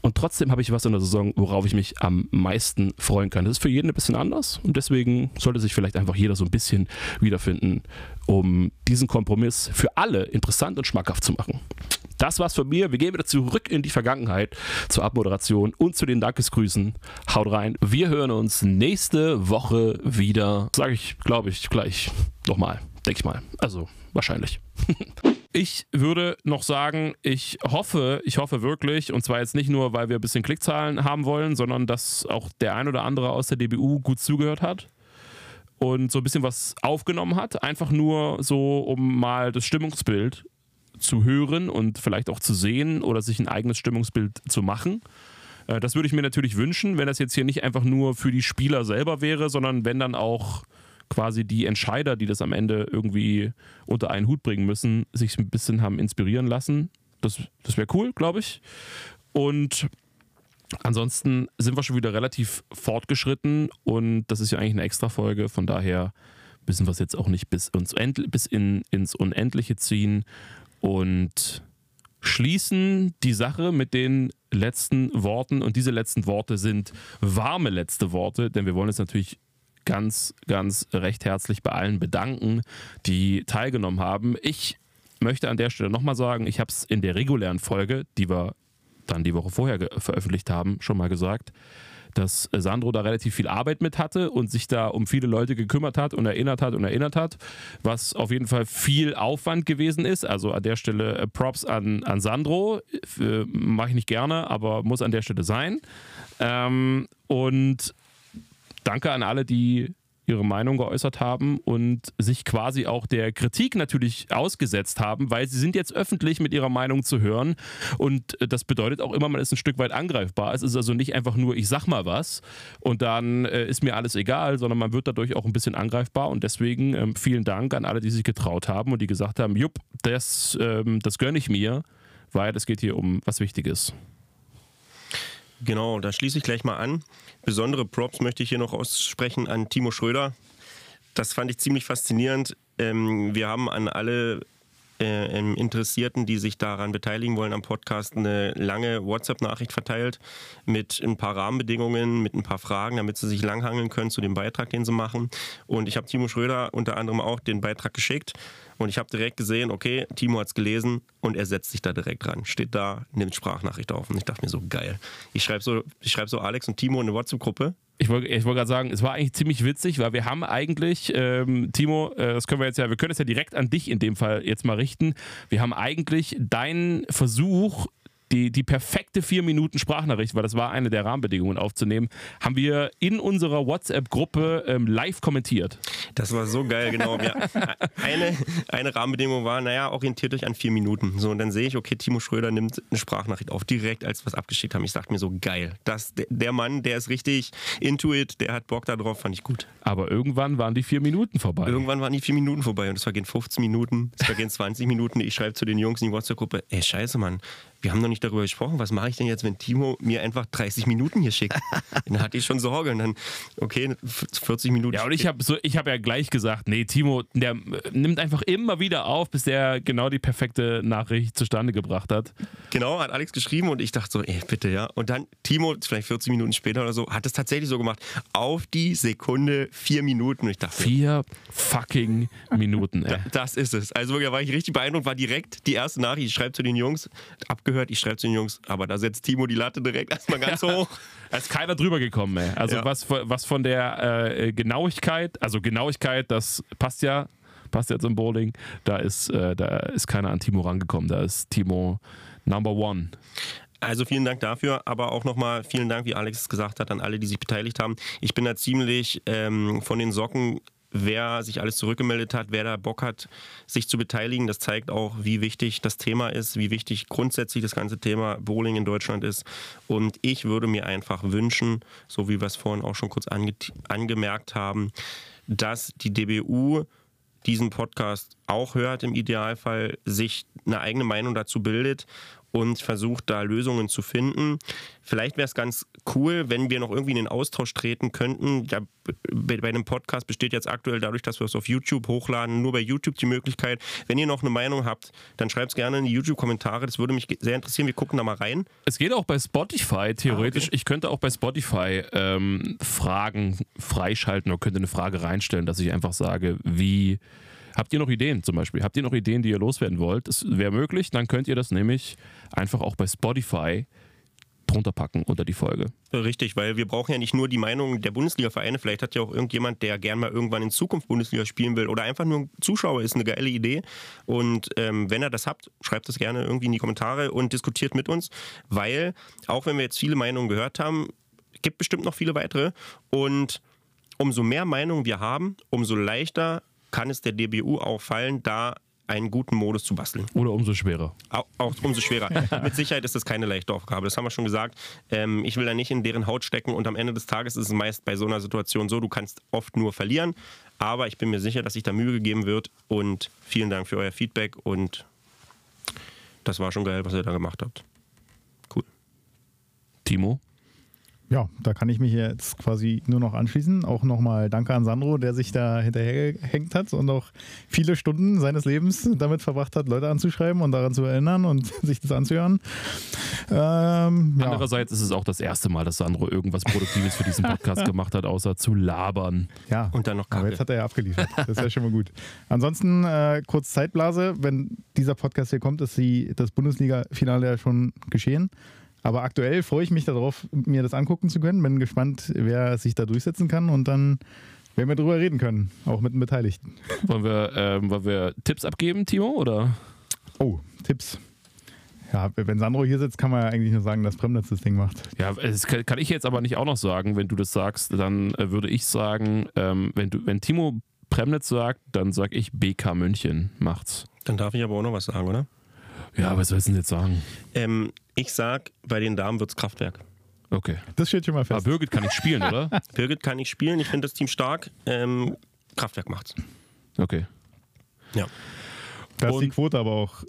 und trotzdem habe ich was in der Saison, worauf ich mich am meisten freuen kann. Das ist für jeden ein bisschen anders und deswegen sollte sich vielleicht einfach jeder so ein bisschen wiederfinden, um diesen Kompromiss für alle interessant und schmackhaft zu machen. Das war's von mir. Wir gehen wieder zurück in die Vergangenheit zur Abmoderation und zu den Dankesgrüßen. Haut rein. Wir hören uns nächste Woche wieder. Sage ich, glaube ich, gleich nochmal. Denke ich mal. Also wahrscheinlich. Ich würde noch sagen, ich hoffe, ich hoffe wirklich, und zwar jetzt nicht nur, weil wir ein bisschen Klickzahlen haben wollen, sondern dass auch der ein oder andere aus der DBU gut zugehört hat und so ein bisschen was aufgenommen hat. Einfach nur so, um mal das Stimmungsbild zu hören und vielleicht auch zu sehen oder sich ein eigenes Stimmungsbild zu machen. Äh, das würde ich mir natürlich wünschen, wenn das jetzt hier nicht einfach nur für die Spieler selber wäre, sondern wenn dann auch quasi die Entscheider, die das am Ende irgendwie unter einen Hut bringen müssen, sich ein bisschen haben inspirieren lassen. Das, das wäre cool, glaube ich. Und ansonsten sind wir schon wieder relativ fortgeschritten und das ist ja eigentlich eine extra Folge. Von daher müssen wir es jetzt auch nicht bis, uns bis in, ins Unendliche ziehen und schließen die Sache mit den letzten Worten. Und diese letzten Worte sind warme letzte Worte, denn wir wollen jetzt natürlich ganz, ganz recht herzlich bei allen bedanken, die teilgenommen haben. Ich möchte an der Stelle nochmal sagen, ich habe es in der regulären Folge, die wir dann die Woche vorher veröffentlicht haben, schon mal gesagt, dass Sandro da relativ viel Arbeit mit hatte und sich da um viele Leute gekümmert hat und erinnert hat und erinnert hat, was auf jeden Fall viel Aufwand gewesen ist. Also an der Stelle äh, Props an, an Sandro. Äh, Mache ich nicht gerne, aber muss an der Stelle sein. Ähm, und danke an alle, die ihre Meinung geäußert haben und sich quasi auch der Kritik natürlich ausgesetzt haben, weil sie sind jetzt öffentlich mit ihrer Meinung zu hören und das bedeutet auch immer, man ist ein Stück weit angreifbar. Es ist also nicht einfach nur, ich sag mal was und dann äh, ist mir alles egal, sondern man wird dadurch auch ein bisschen angreifbar und deswegen ähm, vielen Dank an alle, die sich getraut haben und die gesagt haben, jupp, das, ähm, das gönne ich mir, weil es geht hier um was Wichtiges. Genau, da schließe ich gleich mal an. Besondere Props möchte ich hier noch aussprechen an Timo Schröder. Das fand ich ziemlich faszinierend. Ähm, wir haben an alle äh, Interessierten, die sich daran beteiligen wollen am Podcast, eine lange WhatsApp-Nachricht verteilt mit ein paar Rahmenbedingungen, mit ein paar Fragen, damit sie sich langhangeln können zu dem Beitrag, den sie machen. Und ich habe Timo Schröder unter anderem auch den Beitrag geschickt. Und ich habe direkt gesehen, okay, Timo hat es gelesen und er setzt sich da direkt dran. Steht da, nimmt Sprachnachricht auf. Und ich dachte mir so, geil. Ich schreibe so, schreib so Alex und Timo in eine WhatsApp-Gruppe ich wollte ich wollt gerade sagen, es war eigentlich ziemlich witzig, weil wir haben eigentlich, ähm, Timo, äh, das können wir jetzt ja, wir können es ja direkt an dich in dem Fall jetzt mal richten. Wir haben eigentlich deinen Versuch, die, die perfekte vier Minuten Sprachnachricht, weil das war eine der Rahmenbedingungen aufzunehmen, haben wir in unserer WhatsApp-Gruppe ähm, live kommentiert. Das war so geil, genau. Ja, eine, eine Rahmenbedingung war, naja, orientiert euch an vier Minuten. So, und dann sehe ich, okay, Timo Schröder nimmt eine Sprachnachricht auf, direkt als wir es abgeschickt haben. Ich dachte mir so, geil. Das, der Mann, der ist richtig into it, der hat Bock darauf, fand ich gut. Aber irgendwann waren die vier Minuten vorbei. Irgendwann waren die vier Minuten vorbei und es vergehen 15 Minuten, es vergehen 20 Minuten. Ich schreibe zu den Jungs in die WhatsApp-Gruppe, ey, scheiße, Mann wir haben noch nicht darüber gesprochen, was mache ich denn jetzt, wenn Timo mir einfach 30 Minuten hier schickt? dann hatte ich schon Sorge und dann, okay, 40 Minuten. Ja, und ich habe so, ich habe ja gleich gesagt, nee, Timo, der äh, nimmt einfach immer wieder auf, bis der genau die perfekte Nachricht zustande gebracht hat. Genau, hat Alex geschrieben und ich dachte so, ey, bitte, ja. Und dann Timo, vielleicht 40 Minuten später oder so, hat es tatsächlich so gemacht. Auf die Sekunde vier Minuten. Und ich dachte, vier fucking Minuten, ey. Das ist es. Also wirklich, da war ich richtig beeindruckt, war direkt die erste Nachricht, ich schreibe zu den Jungs, abgehört, ich schreibe zu den Jungs, aber da setzt Timo die Latte direkt erstmal ganz hoch. Da ist keiner drüber gekommen, ey. Also Ja. was, was von der äh, Genauigkeit, also Genauigkeit, das passt ja, passt ja zum Bowling, da ist, äh, da ist keiner an Timo rangekommen. Da ist Timo Number One. Also vielen Dank dafür, aber auch nochmal vielen Dank, wie Alex es gesagt hat, an alle, die sich beteiligt haben. Ich bin da ziemlich ähm, von den Socken, wer sich alles zurückgemeldet hat, wer da Bock hat, sich zu beteiligen. Das zeigt auch, wie wichtig das Thema ist, wie wichtig grundsätzlich das ganze Thema Bowling in Deutschland ist. Und ich würde mir einfach wünschen, so wie wir es vorhin auch schon kurz ange angemerkt haben, dass die DBU diesen Podcast auch hört im Idealfall, sich eine eigene Meinung dazu bildet und versucht da Lösungen zu finden. Vielleicht wäre es ganz cool, wenn wir noch irgendwie in den Austausch treten könnten. Ja, bei, bei einem Podcast besteht jetzt aktuell dadurch, dass wir es auf YouTube hochladen, nur bei YouTube die Möglichkeit. Wenn ihr noch eine Meinung habt, dann schreibt es gerne in die YouTube-Kommentare. Das würde mich sehr interessieren. Wir gucken da mal rein. Es geht auch bei Spotify theoretisch. Ich könnte auch bei Spotify ähm, Fragen freischalten oder könnte eine Frage reinstellen, dass ich einfach sage, wie. Habt ihr noch Ideen zum Beispiel? Habt ihr noch Ideen, die ihr loswerden wollt? Das wäre möglich. Dann könnt ihr das nämlich einfach auch bei Spotify drunter packen unter die Folge. Richtig, weil wir brauchen ja nicht nur die Meinung der Bundesliga-Vereine. Vielleicht hat ja auch irgendjemand, der gern mal irgendwann in Zukunft Bundesliga spielen will oder einfach nur ein Zuschauer ist, eine geile Idee. Und ähm, wenn ihr das habt, schreibt es gerne irgendwie in die Kommentare und diskutiert mit uns, weil auch wenn wir jetzt viele Meinungen gehört haben, gibt bestimmt noch viele weitere. Und umso mehr Meinungen wir haben, umso leichter kann es der DBU auch fallen, da einen guten Modus zu basteln. Oder umso schwerer. Auch, auch umso schwerer. Mit Sicherheit ist das keine leichte Aufgabe, das haben wir schon gesagt. Ähm, ich will da nicht in deren Haut stecken und am Ende des Tages ist es meist bei so einer Situation so, du kannst oft nur verlieren, aber ich bin mir sicher, dass sich da Mühe gegeben wird und vielen Dank für euer Feedback und das war schon geil, was ihr da gemacht habt. Timo? Ja, da kann ich mich jetzt quasi nur noch anschließen. Auch nochmal danke an Sandro, der sich da hinterhergehängt hat und auch viele Stunden seines Lebens damit verbracht hat, Leute anzuschreiben und daran zu erinnern und sich das anzuhören. Ähm, ja. Andererseits ist es auch das erste Mal, dass Sandro irgendwas Produktives für diesen Podcast gemacht hat, außer zu labern. Ja, und dann noch aber jetzt hat er ja abgeliefert. Das ist ja schon mal gut. Ansonsten äh, kurz Zeitblase. Wenn dieser Podcast hier kommt, ist die, das Bundesliga-Finale ja schon geschehen. Aber aktuell freue ich mich darauf, mir das angucken zu können. Bin gespannt, wer sich da durchsetzen kann und dann werden wir drüber reden können, auch mit den Beteiligten. Wollen wir, ähm, wollen wir Tipps abgeben, Timo? Oder? Oh, Tipps. Ja, wenn Sandro hier sitzt, kann man ja eigentlich nur sagen, dass Premnitz das Ding macht. Ja, das kann ich jetzt aber nicht auch noch sagen. Wenn du das sagst, dann äh, würde ich sagen, ähm, wenn, du, wenn Timo Premnitz sagt, dann sag ich BK München macht's. Dann darf ich aber auch noch was sagen, oder? Ja, was sollst du denn jetzt sagen? Ähm, ich sag, bei den Damen wird's Kraftwerk. Okay. Das steht schon mal fest. Aber Birgit kann nicht spielen, oder? Birgit kann nicht spielen, ich finde das Team stark. Ähm, Kraftwerk macht's. Okay. Ja. Da ist die Quote aber auch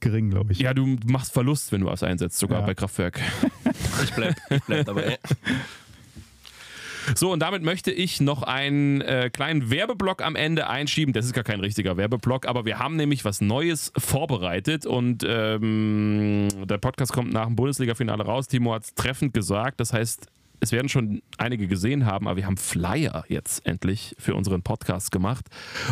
gering, glaube ich. Ja, du machst Verlust, wenn du was einsetzt, sogar Ja. bei Kraftwerk. Ich bleib, ich bleib dabei. So, und damit möchte ich noch einen äh, kleinen Werbeblock am Ende einschieben. Das ist gar kein richtiger Werbeblock, aber wir haben nämlich was Neues vorbereitet und ähm, der Podcast kommt nach dem Bundesliga-Finale raus. Timo hat es treffend gesagt. Das heißt, es werden schon einige gesehen haben, aber wir haben Flyer jetzt endlich für unseren Podcast gemacht.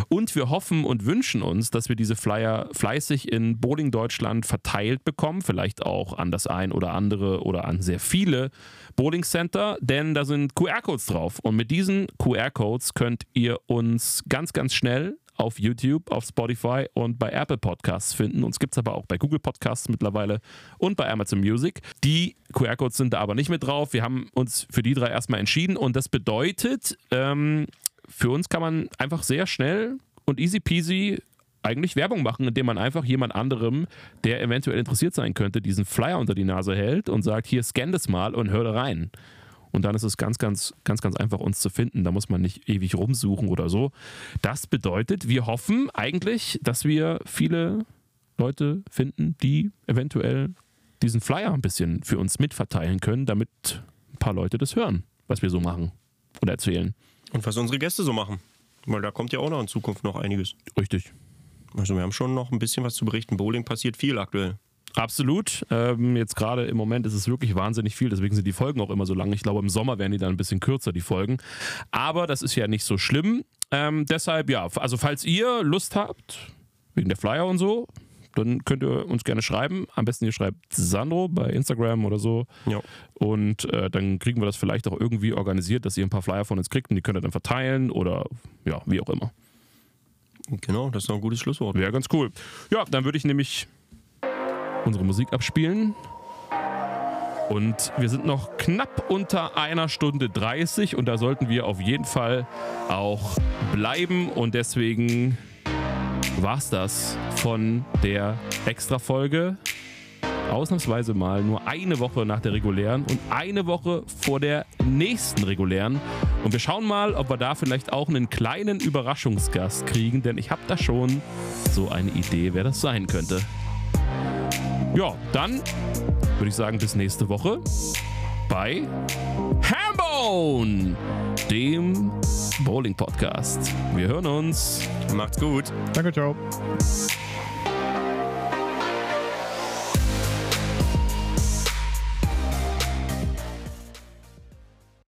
Und wir hoffen und wünschen uns, dass wir diese Flyer fleißig in Bowling Deutschland verteilt bekommen, vielleicht auch an das ein oder andere oder an sehr viele Bowling Center, denn da sind QR-Codes drauf. Und mit diesen QR-Codes könnt ihr uns ganz, ganz schnell auf YouTube, auf Spotify und bei Apple Podcasts finden. Uns gibt es aber auch bei Google Podcasts mittlerweile und bei Amazon Music. Die QR-Codes sind da aber nicht mit drauf. Wir haben uns für die drei erstmal entschieden und das bedeutet, ähm, für uns kann man einfach sehr schnell und easy peasy eigentlich Werbung machen, indem man einfach jemand anderem, der eventuell interessiert sein könnte, diesen Flyer unter die Nase hält und sagt, hier scan das mal und hör da rein. Und dann ist es ganz, ganz, ganz, ganz einfach, uns zu finden. Da muss man nicht ewig rumsuchen oder so. Das bedeutet, wir hoffen eigentlich, dass wir viele Leute finden, die eventuell diesen Flyer ein bisschen für uns mitverteilen können, damit ein paar Leute das hören, was wir so machen oder erzählen. Und was unsere Gäste so machen. Weil da kommt ja auch noch in Zukunft noch einiges. Richtig. Also wir haben schon noch ein bisschen was zu berichten. Bowling passiert viel aktuell. Absolut. Ähm, jetzt gerade im Moment ist es wirklich wahnsinnig viel, deswegen sind die Folgen auch immer so lang. Ich glaube, im Sommer werden die dann ein bisschen kürzer, die Folgen. Aber das ist ja nicht so schlimm. Ähm, deshalb, ja, also falls ihr Lust habt, wegen der Flyer und so, dann könnt ihr uns gerne schreiben. Am besten ihr schreibt Sandro bei Instagram oder so. Ja. Und äh, dann kriegen wir das vielleicht auch irgendwie organisiert, dass ihr ein paar Flyer von uns kriegt und die könnt ihr dann verteilen oder ja, wie auch immer. Genau, das ist noch ein gutes Schlusswort. Wäre ganz cool. Ja, dann würde ich nämlich unsere Musik abspielen. Und wir sind noch knapp unter einer Stunde 30 und da sollten wir auf jeden Fall auch bleiben. Und deswegen war es das von der Extra-Folge. Ausnahmsweise mal nur eine Woche nach der regulären und eine Woche vor der nächsten regulären. Und wir schauen mal, ob wir da vielleicht auch einen kleinen Überraschungsgast kriegen, denn ich habe da schon so eine Idee, wer das sein könnte. Ja, dann würde ich sagen, bis nächste Woche bei Hambone, dem Bowling Podcast. Wir hören uns. Macht's gut. Danke, ciao.